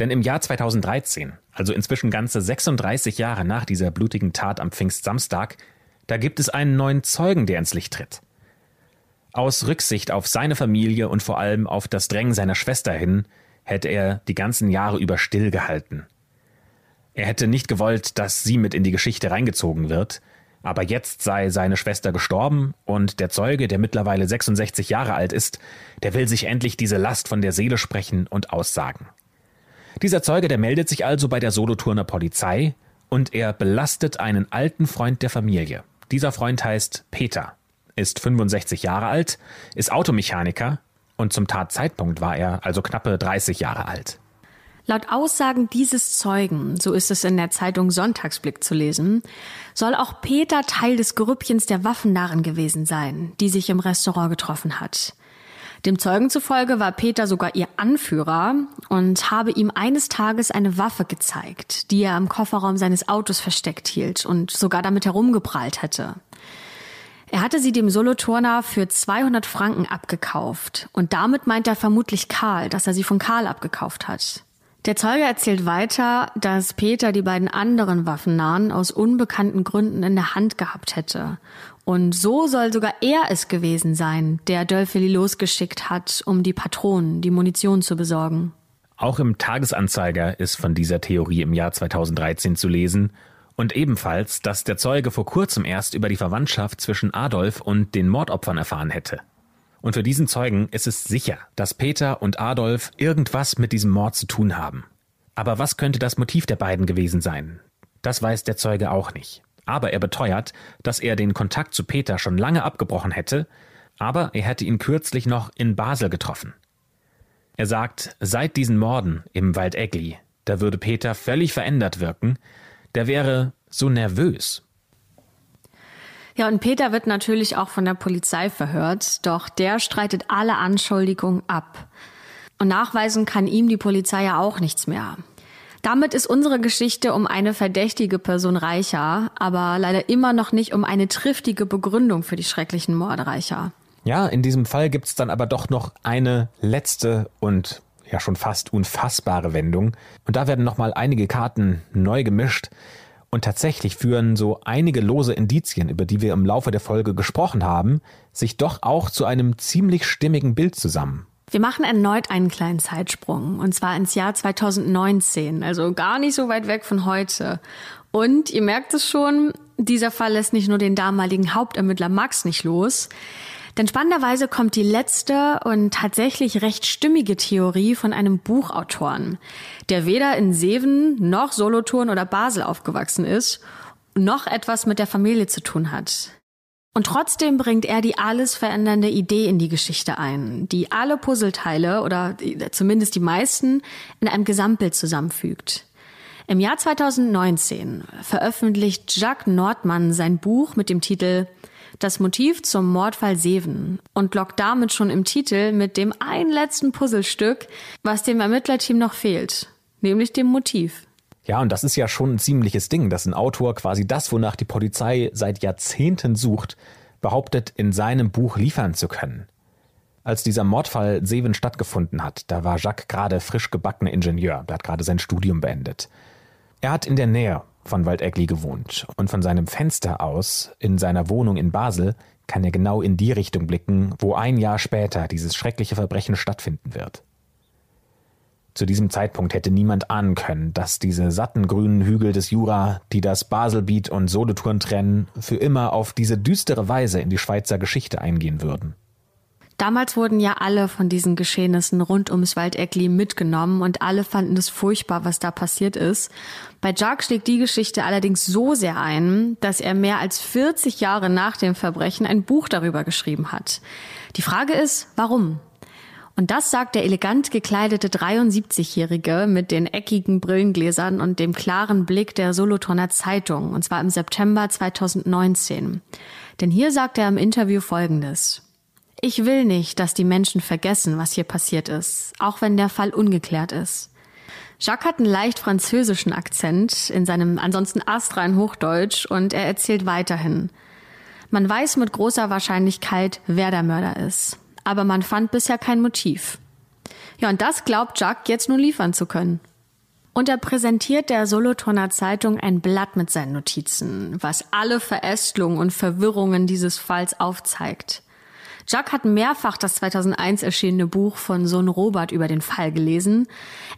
Denn im Jahr 2013, also inzwischen ganze 36 Jahre nach dieser blutigen Tat am Pfingstsamstag, da gibt es einen neuen Zeugen, der ins Licht tritt. Aus Rücksicht auf seine Familie und vor allem auf das Drängen seiner Schwester hin, hätte er die ganzen Jahre über stillgehalten. Er hätte nicht gewollt, dass sie mit in die Geschichte reingezogen wird, aber jetzt sei seine Schwester gestorben und der Zeuge, der mittlerweile 66 Jahre alt ist, der will sich endlich diese Last von der Seele sprechen und aussagen. Dieser Zeuge, der meldet sich also bei der Solothurner Polizei und er belastet einen alten Freund der Familie. Dieser Freund heißt Peter, ist 65 Jahre alt, ist Automechaniker und zum Tatzeitpunkt war er also knappe 30 Jahre alt. Laut Aussagen dieses Zeugen, so ist es in der Zeitung Sonntagsblick zu lesen, soll auch Peter Teil des Gerüppchens der Waffennarren gewesen sein, die sich im Restaurant getroffen hat. Dem Zeugen zufolge war Peter sogar ihr Anführer und habe ihm eines Tages eine Waffe gezeigt, die er im Kofferraum seines Autos versteckt hielt und sogar damit herumgeprallt hätte. Er hatte sie dem Solothurner für 200 Franken abgekauft und damit meint er vermutlich Karl, dass er sie von Karl abgekauft hat. Der Zeuge erzählt weiter, dass Peter die beiden anderen Waffennahen aus unbekannten Gründen in der Hand gehabt hätte und so soll sogar er es gewesen sein, der Dölfeli losgeschickt hat, um die Patronen, die Munition zu besorgen. Auch im Tagesanzeiger ist von dieser Theorie im Jahr 2013 zu lesen und ebenfalls, dass der Zeuge vor kurzem erst über die Verwandtschaft zwischen Adolf und den Mordopfern erfahren hätte. Und für diesen Zeugen ist es sicher, dass Peter und Adolf irgendwas mit diesem Mord zu tun haben. Aber was könnte das Motiv der beiden gewesen sein? Das weiß der Zeuge auch nicht aber er beteuert, dass er den Kontakt zu Peter schon lange abgebrochen hätte, aber er hätte ihn kürzlich noch in Basel getroffen. Er sagt, seit diesen Morden im Wald Egli, da würde Peter völlig verändert wirken, der wäre so nervös. Ja, und Peter wird natürlich auch von der Polizei verhört, doch der streitet alle Anschuldigungen ab. Und nachweisen kann ihm die Polizei ja auch nichts mehr. Damit ist unsere Geschichte um eine verdächtige Person reicher, aber leider immer noch nicht um eine triftige Begründung für die schrecklichen Morde reicher. Ja, in diesem Fall gibt es dann aber doch noch eine letzte und ja schon fast unfassbare Wendung. Und da werden nochmal einige Karten neu gemischt. Und tatsächlich führen so einige lose Indizien, über die wir im Laufe der Folge gesprochen haben, sich doch auch zu einem ziemlich stimmigen Bild zusammen. Wir machen erneut einen kleinen Zeitsprung und zwar ins Jahr 2019, also gar nicht so weit weg von heute. Und ihr merkt es schon, dieser Fall lässt nicht nur den damaligen Hauptermittler Max nicht los, denn spannenderweise kommt die letzte und tatsächlich recht stimmige Theorie von einem Buchautoren, der weder in Seven noch Solothurn oder Basel aufgewachsen ist, noch etwas mit der Familie zu tun hat. Und trotzdem bringt er die alles verändernde Idee in die Geschichte ein, die alle Puzzleteile oder zumindest die meisten in einem Gesamtbild zusammenfügt. Im Jahr 2019 veröffentlicht Jacques Nordmann sein Buch mit dem Titel Das Motiv zum Mordfall Seven und lockt damit schon im Titel mit dem ein letzten Puzzlestück, was dem Ermittlerteam noch fehlt, nämlich dem Motiv. Ja, und das ist ja schon ein ziemliches Ding, dass ein Autor quasi das, wonach die Polizei seit Jahrzehnten sucht, behauptet, in seinem Buch liefern zu können. Als dieser Mordfall Seven stattgefunden hat, da war Jacques gerade frisch gebackener Ingenieur, der hat gerade sein Studium beendet. Er hat in der Nähe von Waldegli gewohnt und von seinem Fenster aus in seiner Wohnung in Basel kann er genau in die Richtung blicken, wo ein Jahr später dieses schreckliche Verbrechen stattfinden wird. Zu diesem Zeitpunkt hätte niemand ahnen können, dass diese satten grünen Hügel des Jura, die das Baselbiet und Solothurn trennen, für immer auf diese düstere Weise in die Schweizer Geschichte eingehen würden. Damals wurden ja alle von diesen Geschehnissen rund ums Waldeckli mitgenommen und alle fanden es furchtbar, was da passiert ist. Bei Jacques schlägt die Geschichte allerdings so sehr ein, dass er mehr als 40 Jahre nach dem Verbrechen ein Buch darüber geschrieben hat. Die Frage ist, warum? Und das sagt der elegant gekleidete 73-Jährige mit den eckigen Brillengläsern und dem klaren Blick der Solothurner Zeitung, und zwar im September 2019. Denn hier sagt er im Interview Folgendes. Ich will nicht, dass die Menschen vergessen, was hier passiert ist, auch wenn der Fall ungeklärt ist. Jacques hat einen leicht französischen Akzent in seinem ansonsten astrein Hochdeutsch und er erzählt weiterhin. Man weiß mit großer Wahrscheinlichkeit, wer der Mörder ist aber man fand bisher kein Motiv. Ja, und das glaubt Jacques jetzt nun liefern zu können. Und er präsentiert der Solothurner Zeitung ein Blatt mit seinen Notizen, was alle Verästelungen und Verwirrungen dieses Falls aufzeigt. Jacques hat mehrfach das 2001 erschienene Buch von Sohn Robert über den Fall gelesen.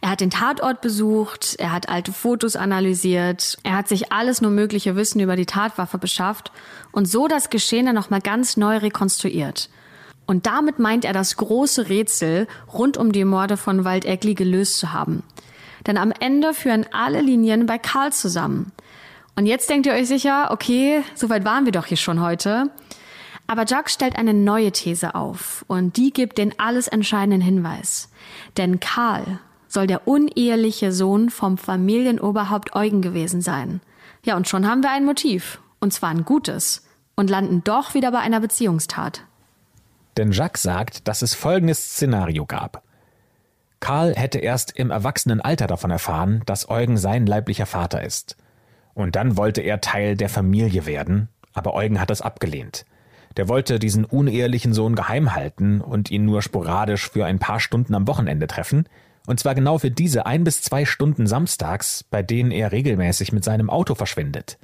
Er hat den Tatort besucht, er hat alte Fotos analysiert, er hat sich alles nur mögliche Wissen über die Tatwaffe beschafft und so das Geschehene nochmal ganz neu rekonstruiert – und damit meint er das große Rätsel rund um die Morde von Waldegli gelöst zu haben. Denn am Ende führen alle Linien bei Karl zusammen. Und jetzt denkt ihr euch sicher, okay, soweit waren wir doch hier schon heute. Aber Jacques stellt eine neue These auf und die gibt den alles entscheidenden Hinweis. Denn Karl soll der uneheliche Sohn vom Familienoberhaupt Eugen gewesen sein. Ja, und schon haben wir ein Motiv. Und zwar ein gutes. Und landen doch wieder bei einer Beziehungstat. Denn Jacques sagt, dass es folgendes Szenario gab. Karl hätte erst im Erwachsenenalter davon erfahren, dass Eugen sein leiblicher Vater ist. Und dann wollte er Teil der Familie werden, aber Eugen hat es abgelehnt. Der wollte diesen unehelichen Sohn geheim halten und ihn nur sporadisch für ein paar Stunden am Wochenende treffen, und zwar genau für diese ein bis zwei Stunden samstags, bei denen er regelmäßig mit seinem Auto verschwindet.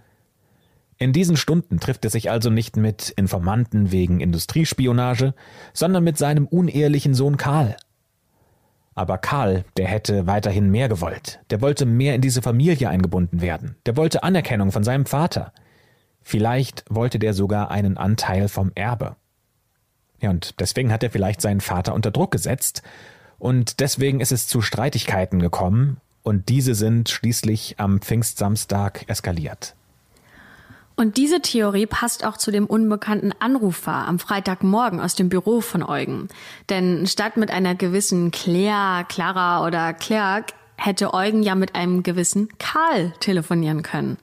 In diesen Stunden trifft er sich also nicht mit Informanten wegen Industriespionage, sondern mit seinem unehelichen Sohn Karl. Aber Karl, der hätte weiterhin mehr gewollt. Der wollte mehr in diese Familie eingebunden werden. Der wollte Anerkennung von seinem Vater. Vielleicht wollte der sogar einen Anteil vom Erbe. Ja, und deswegen hat er vielleicht seinen Vater unter Druck gesetzt, und deswegen ist es zu Streitigkeiten gekommen, und diese sind schließlich am Pfingstsamstag eskaliert. Und diese Theorie passt auch zu dem unbekannten Anrufer am Freitagmorgen aus dem Büro von Eugen. Denn statt mit einer gewissen Claire, Clara oder Clerk hätte Eugen ja mit einem gewissen Karl telefonieren können.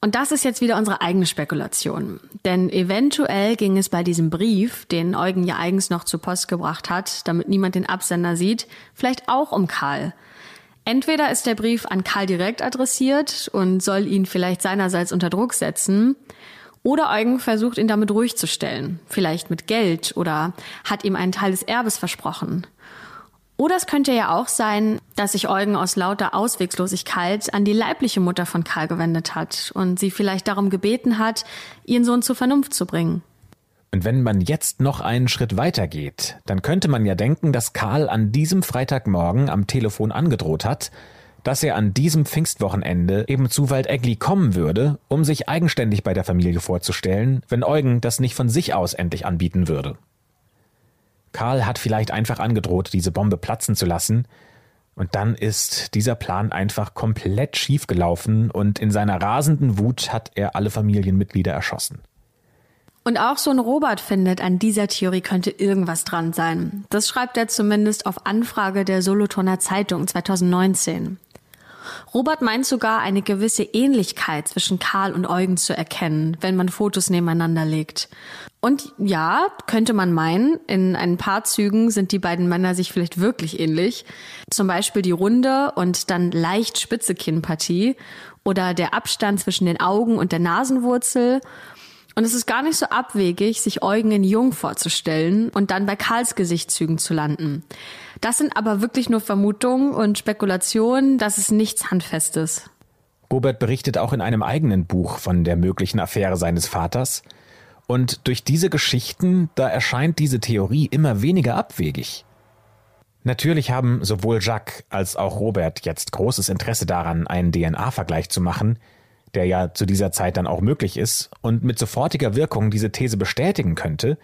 Und das ist jetzt wieder unsere eigene Spekulation. Denn eventuell ging es bei diesem Brief, den Eugen ja eigens noch zur Post gebracht hat, damit niemand den Absender sieht, vielleicht auch um Karl. Entweder ist der Brief an Karl direkt adressiert und soll ihn vielleicht seinerseits unter Druck setzen, oder Eugen versucht ihn damit ruhig zu stellen, vielleicht mit Geld oder hat ihm einen Teil des Erbes versprochen. Oder es könnte ja auch sein, dass sich Eugen aus lauter Auswegslosigkeit an die leibliche Mutter von Karl gewendet hat und sie vielleicht darum gebeten hat, ihren Sohn zur Vernunft zu bringen. Und wenn man jetzt noch einen Schritt weiter geht, dann könnte man ja denken, dass Karl an diesem Freitagmorgen am Telefon angedroht hat, dass er an diesem Pfingstwochenende eben zu Waldegli kommen würde, um sich eigenständig bei der Familie vorzustellen, wenn Eugen das nicht von sich aus endlich anbieten würde. Karl hat vielleicht einfach angedroht, diese Bombe platzen zu lassen, und dann ist dieser Plan einfach komplett schiefgelaufen und in seiner rasenden Wut hat er alle Familienmitglieder erschossen. Und auch so ein Robert findet, an dieser Theorie könnte irgendwas dran sein. Das schreibt er zumindest auf Anfrage der Solothurner Zeitung 2019. Robert meint sogar, eine gewisse Ähnlichkeit zwischen Karl und Eugen zu erkennen, wenn man Fotos nebeneinander legt. Und ja, könnte man meinen, in ein paar Zügen sind die beiden Männer sich vielleicht wirklich ähnlich. Zum Beispiel die runde und dann leicht spitze Kinnpartie oder der Abstand zwischen den Augen und der Nasenwurzel und es ist gar nicht so abwegig, sich Eugen in Jung vorzustellen und dann bei Karls Gesichtszügen zu landen. Das sind aber wirklich nur Vermutungen und Spekulationen, das ist nichts Handfestes. Robert berichtet auch in einem eigenen Buch von der möglichen Affäre seines Vaters. Und durch diese Geschichten, da erscheint diese Theorie immer weniger abwegig. Natürlich haben sowohl Jacques als auch Robert jetzt großes Interesse daran, einen DNA-Vergleich zu machen, der ja zu dieser Zeit dann auch möglich ist und mit sofortiger Wirkung diese These bestätigen könnte,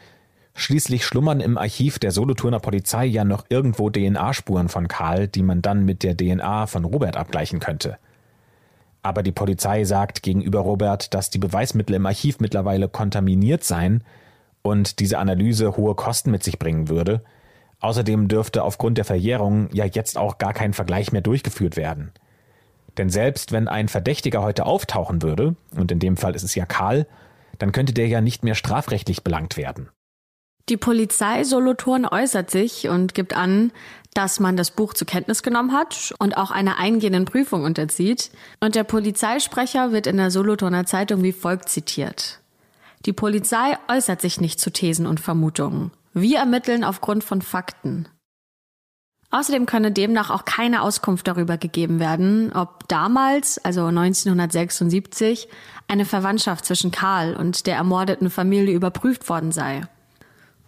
Schließlich schlummern im Archiv der Solothurner Polizei ja noch irgendwo DNA-Spuren von Karl, die man dann mit der DNA von Robert abgleichen könnte. Aber die Polizei sagt gegenüber Robert, dass die Beweismittel im Archiv mittlerweile kontaminiert seien und diese Analyse hohe Kosten mit sich bringen würde. Außerdem dürfte aufgrund der Verjährung ja jetzt auch gar kein Vergleich mehr durchgeführt werden. Denn selbst wenn ein Verdächtiger heute auftauchen würde, und in dem Fall ist es ja Karl, dann könnte der ja nicht mehr strafrechtlich belangt werden. Die Polizei Solothurn äußert sich und gibt an, dass man das Buch zur Kenntnis genommen hat und auch einer eingehenden Prüfung unterzieht. Und der Polizeisprecher wird in der Solothurner Zeitung wie folgt zitiert. Die Polizei äußert sich nicht zu Thesen und Vermutungen. Wir ermitteln aufgrund von Fakten. Außerdem könne demnach auch keine Auskunft darüber gegeben werden, ob damals, also 1976, eine Verwandtschaft zwischen Karl und der ermordeten Familie überprüft worden sei.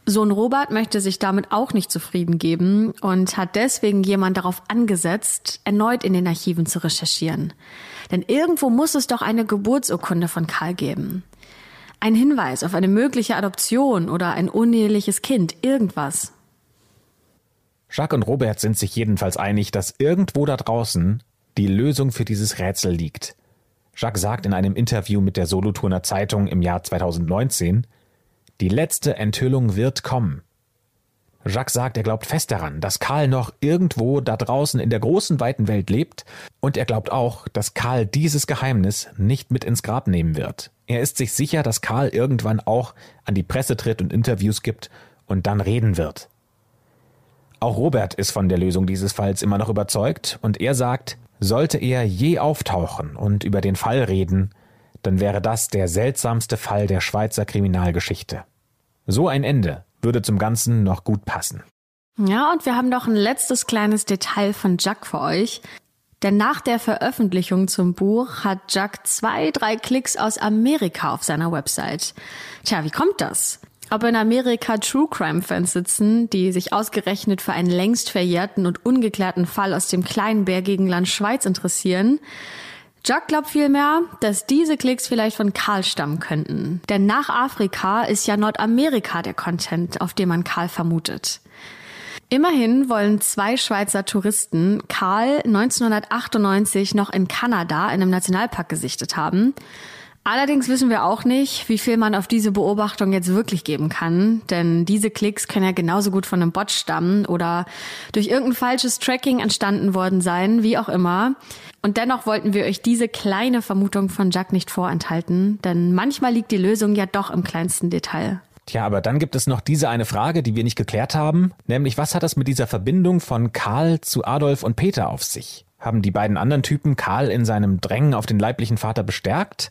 Sohn Robert möchte sich damit auch nicht zufrieden geben und hat deswegen jemand darauf angesetzt, erneut in den Archiven zu recherchieren. Denn irgendwo muss es doch eine Geburtsurkunde von Karl geben. Ein Hinweis auf eine mögliche Adoption oder ein uneheliches Kind, irgendwas. Jacques und Robert sind sich jedenfalls einig, dass irgendwo da draußen die Lösung für dieses Rätsel liegt. Jacques sagt in einem Interview mit der Solothurner Zeitung im Jahr 2019, die letzte Enthüllung wird kommen. Jacques sagt, er glaubt fest daran, dass Karl noch irgendwo da draußen in der großen weiten Welt lebt, und er glaubt auch, dass Karl dieses Geheimnis nicht mit ins Grab nehmen wird. Er ist sich sicher, dass Karl irgendwann auch an die Presse tritt und Interviews gibt und dann reden wird. Auch Robert ist von der Lösung dieses Falls immer noch überzeugt, und er sagt, sollte er je auftauchen und über den Fall reden, dann wäre das der seltsamste Fall der Schweizer Kriminalgeschichte. So ein Ende würde zum Ganzen noch gut passen. Ja, und wir haben noch ein letztes kleines Detail von Jack für euch. Denn nach der Veröffentlichung zum Buch hat Jack zwei, drei Klicks aus Amerika auf seiner Website. Tja, wie kommt das? Ob in Amerika True Crime Fans sitzen, die sich ausgerechnet für einen längst verjährten und ungeklärten Fall aus dem kleinen bergigen Land Schweiz interessieren, Jack glaubt vielmehr, dass diese Klicks vielleicht von Karl stammen könnten. Denn nach Afrika ist ja Nordamerika der Content, auf dem man Karl vermutet. Immerhin wollen zwei Schweizer Touristen Karl 1998 noch in Kanada in einem Nationalpark gesichtet haben. Allerdings wissen wir auch nicht, wie viel man auf diese Beobachtung jetzt wirklich geben kann, denn diese Klicks können ja genauso gut von einem Bot stammen oder durch irgendein falsches Tracking entstanden worden sein, wie auch immer. Und dennoch wollten wir euch diese kleine Vermutung von Jack nicht vorenthalten, denn manchmal liegt die Lösung ja doch im kleinsten Detail. Tja, aber dann gibt es noch diese eine Frage, die wir nicht geklärt haben, nämlich was hat das mit dieser Verbindung von Karl zu Adolf und Peter auf sich? Haben die beiden anderen Typen Karl in seinem Drängen auf den leiblichen Vater bestärkt?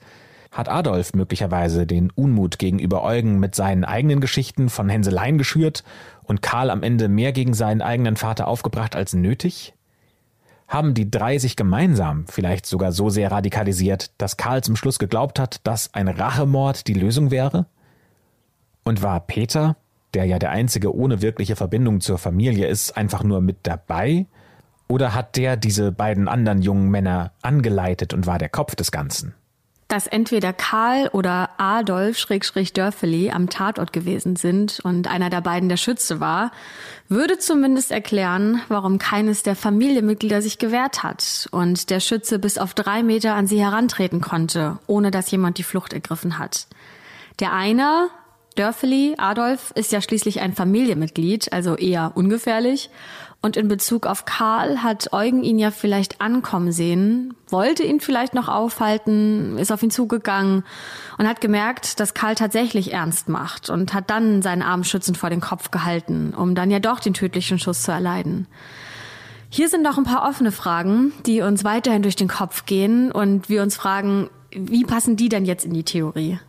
Hat Adolf möglicherweise den Unmut gegenüber Eugen mit seinen eigenen Geschichten von Hänseleien geschürt und Karl am Ende mehr gegen seinen eigenen Vater aufgebracht als nötig? haben die drei sich gemeinsam vielleicht sogar so sehr radikalisiert, dass Karl zum Schluss geglaubt hat, dass ein Rachemord die Lösung wäre? Und war Peter, der ja der einzige ohne wirkliche Verbindung zur Familie ist, einfach nur mit dabei? Oder hat der diese beiden anderen jungen Männer angeleitet und war der Kopf des Ganzen? Dass entweder Karl oder Adolf Schrägstrich Dörfeli am Tatort gewesen sind und einer der beiden der Schütze war, würde zumindest erklären, warum keines der Familienmitglieder sich gewehrt hat und der Schütze bis auf drei Meter an sie herantreten konnte, ohne dass jemand die Flucht ergriffen hat. Der eine, Dörfeli, Adolf, ist ja schließlich ein Familienmitglied, also eher ungefährlich und in Bezug auf Karl hat Eugen ihn ja vielleicht ankommen sehen, wollte ihn vielleicht noch aufhalten, ist auf ihn zugegangen und hat gemerkt, dass Karl tatsächlich ernst macht und hat dann seinen Arm schützend vor den Kopf gehalten, um dann ja doch den tödlichen Schuss zu erleiden. Hier sind noch ein paar offene Fragen, die uns weiterhin durch den Kopf gehen und wir uns fragen, wie passen die denn jetzt in die Theorie?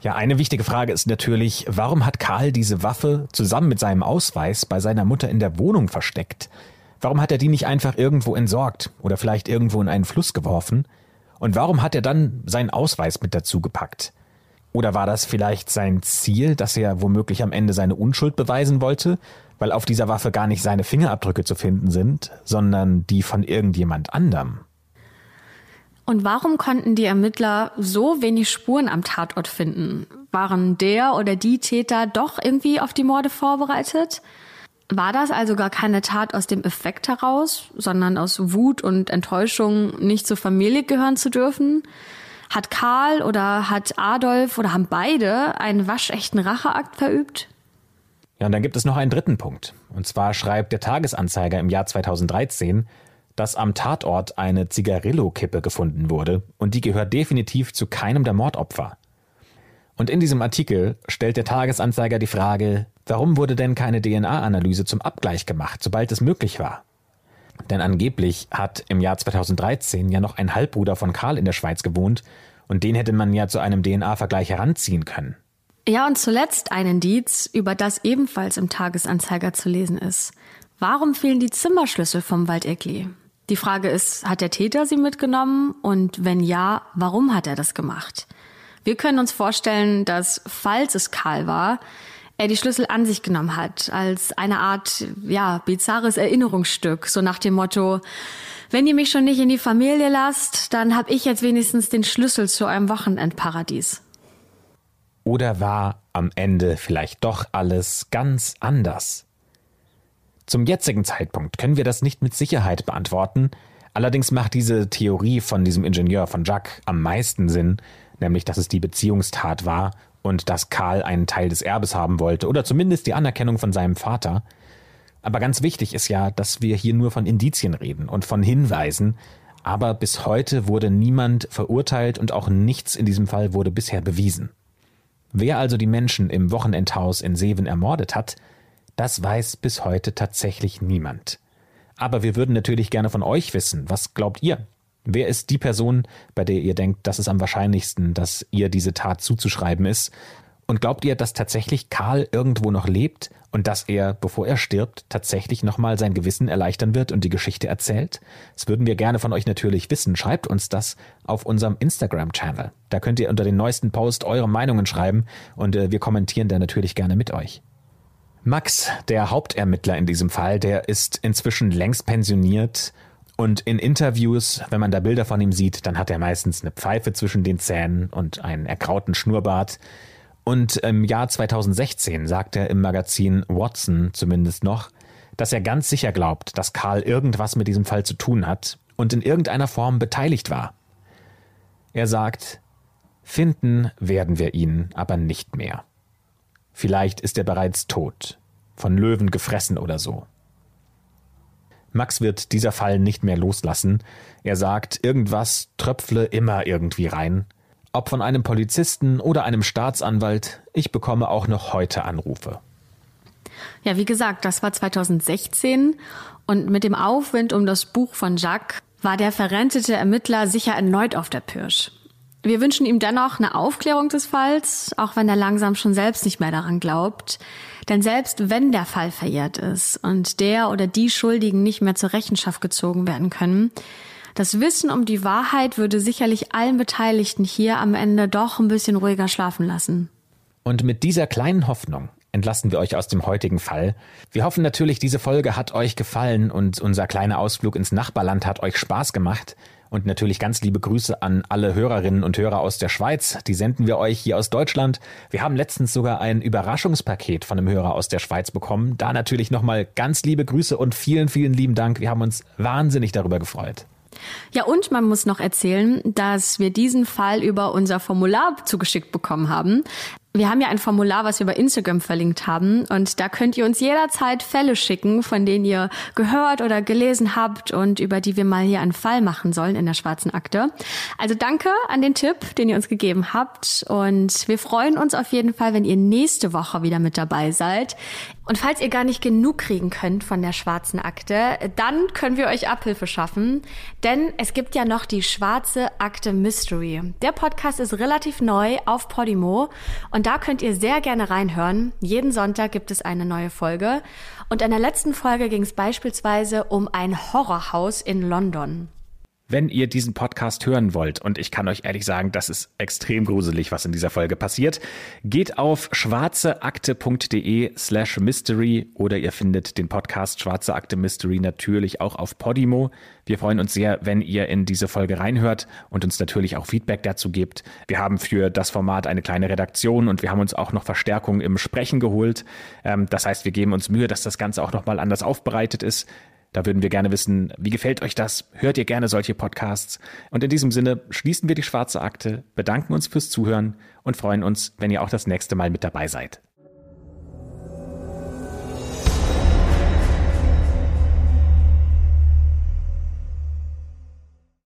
Ja, eine wichtige Frage ist natürlich, warum hat Karl diese Waffe zusammen mit seinem Ausweis bei seiner Mutter in der Wohnung versteckt? Warum hat er die nicht einfach irgendwo entsorgt oder vielleicht irgendwo in einen Fluss geworfen? Und warum hat er dann seinen Ausweis mit dazu gepackt? Oder war das vielleicht sein Ziel, dass er womöglich am Ende seine Unschuld beweisen wollte, weil auf dieser Waffe gar nicht seine Fingerabdrücke zu finden sind, sondern die von irgendjemand anderem? Und warum konnten die Ermittler so wenig Spuren am Tatort finden? Waren der oder die Täter doch irgendwie auf die Morde vorbereitet? War das also gar keine Tat aus dem Effekt heraus, sondern aus Wut und Enttäuschung, nicht zur Familie gehören zu dürfen? Hat Karl oder hat Adolf oder haben beide einen waschechten Racheakt verübt? Ja, und dann gibt es noch einen dritten Punkt. Und zwar schreibt der Tagesanzeiger im Jahr 2013, dass am Tatort eine Zigarillo-Kippe gefunden wurde und die gehört definitiv zu keinem der Mordopfer. Und in diesem Artikel stellt der Tagesanzeiger die Frage, warum wurde denn keine DNA-Analyse zum Abgleich gemacht, sobald es möglich war? Denn angeblich hat im Jahr 2013 ja noch ein Halbbruder von Karl in der Schweiz gewohnt und den hätte man ja zu einem DNA-Vergleich heranziehen können. Ja, und zuletzt ein Indiz, über das ebenfalls im Tagesanzeiger zu lesen ist. Warum fehlen die Zimmerschlüssel vom Waldegli? Die Frage ist, hat der Täter sie mitgenommen? Und wenn ja, warum hat er das gemacht? Wir können uns vorstellen, dass, falls es Karl war, er die Schlüssel an sich genommen hat, als eine Art, ja, bizarres Erinnerungsstück, so nach dem Motto, wenn ihr mich schon nicht in die Familie lasst, dann habe ich jetzt wenigstens den Schlüssel zu eurem Wochenendparadies. Oder war am Ende vielleicht doch alles ganz anders? Zum jetzigen Zeitpunkt können wir das nicht mit Sicherheit beantworten, allerdings macht diese Theorie von diesem Ingenieur von Jacques am meisten Sinn, nämlich dass es die Beziehungstat war und dass Karl einen Teil des Erbes haben wollte oder zumindest die Anerkennung von seinem Vater. Aber ganz wichtig ist ja, dass wir hier nur von Indizien reden und von Hinweisen, aber bis heute wurde niemand verurteilt und auch nichts in diesem Fall wurde bisher bewiesen. Wer also die Menschen im Wochenendhaus in Seven ermordet hat, das weiß bis heute tatsächlich niemand. Aber wir würden natürlich gerne von euch wissen, was glaubt ihr? Wer ist die Person, bei der ihr denkt, dass es am wahrscheinlichsten, dass ihr diese Tat zuzuschreiben ist? Und glaubt ihr, dass tatsächlich Karl irgendwo noch lebt und dass er, bevor er stirbt, tatsächlich nochmal sein Gewissen erleichtern wird und die Geschichte erzählt? Das würden wir gerne von euch natürlich wissen. Schreibt uns das auf unserem Instagram-Channel. Da könnt ihr unter den neuesten Post eure Meinungen schreiben und äh, wir kommentieren da natürlich gerne mit euch. Max, der Hauptermittler in diesem Fall, der ist inzwischen längst pensioniert und in Interviews, wenn man da Bilder von ihm sieht, dann hat er meistens eine Pfeife zwischen den Zähnen und einen ergrauten Schnurrbart. Und im Jahr 2016 sagt er im Magazin Watson zumindest noch, dass er ganz sicher glaubt, dass Karl irgendwas mit diesem Fall zu tun hat und in irgendeiner Form beteiligt war. Er sagt, finden werden wir ihn aber nicht mehr. Vielleicht ist er bereits tot, von Löwen gefressen oder so. Max wird dieser Fall nicht mehr loslassen. Er sagt, irgendwas tröpfle immer irgendwie rein. Ob von einem Polizisten oder einem Staatsanwalt, ich bekomme auch noch heute Anrufe. Ja, wie gesagt, das war 2016 und mit dem Aufwind um das Buch von Jacques war der verrentete Ermittler sicher erneut auf der Pirsch. Wir wünschen ihm dennoch eine Aufklärung des Falls, auch wenn er langsam schon selbst nicht mehr daran glaubt. Denn selbst wenn der Fall verjährt ist und der oder die Schuldigen nicht mehr zur Rechenschaft gezogen werden können, das Wissen um die Wahrheit würde sicherlich allen Beteiligten hier am Ende doch ein bisschen ruhiger schlafen lassen. Und mit dieser kleinen Hoffnung entlassen wir euch aus dem heutigen Fall. Wir hoffen natürlich, diese Folge hat euch gefallen und unser kleiner Ausflug ins Nachbarland hat euch Spaß gemacht. Und natürlich ganz liebe Grüße an alle Hörerinnen und Hörer aus der Schweiz. Die senden wir euch hier aus Deutschland. Wir haben letztens sogar ein Überraschungspaket von einem Hörer aus der Schweiz bekommen. Da natürlich nochmal ganz liebe Grüße und vielen, vielen lieben Dank. Wir haben uns wahnsinnig darüber gefreut. Ja, und man muss noch erzählen, dass wir diesen Fall über unser Formular zugeschickt bekommen haben. Wir haben ja ein Formular, was wir bei Instagram verlinkt haben und da könnt ihr uns jederzeit Fälle schicken, von denen ihr gehört oder gelesen habt und über die wir mal hier einen Fall machen sollen in der schwarzen Akte. Also danke an den Tipp, den ihr uns gegeben habt und wir freuen uns auf jeden Fall, wenn ihr nächste Woche wieder mit dabei seid. Und falls ihr gar nicht genug kriegen könnt von der schwarzen Akte, dann können wir euch Abhilfe schaffen, denn es gibt ja noch die schwarze Akte Mystery. Der Podcast ist relativ neu auf Podimo und da könnt ihr sehr gerne reinhören. Jeden Sonntag gibt es eine neue Folge. Und in der letzten Folge ging es beispielsweise um ein Horrorhaus in London. Wenn ihr diesen Podcast hören wollt, und ich kann euch ehrlich sagen, das ist extrem gruselig, was in dieser Folge passiert, geht auf schwarzeakte.de slash mystery oder ihr findet den Podcast Schwarze Akte Mystery natürlich auch auf Podimo. Wir freuen uns sehr, wenn ihr in diese Folge reinhört und uns natürlich auch Feedback dazu gebt. Wir haben für das Format eine kleine Redaktion und wir haben uns auch noch Verstärkung im Sprechen geholt. Ähm, das heißt, wir geben uns Mühe, dass das Ganze auch nochmal anders aufbereitet ist. Da würden wir gerne wissen, wie gefällt euch das? Hört ihr gerne solche Podcasts? Und in diesem Sinne schließen wir die schwarze Akte, bedanken uns fürs Zuhören und freuen uns, wenn ihr auch das nächste Mal mit dabei seid.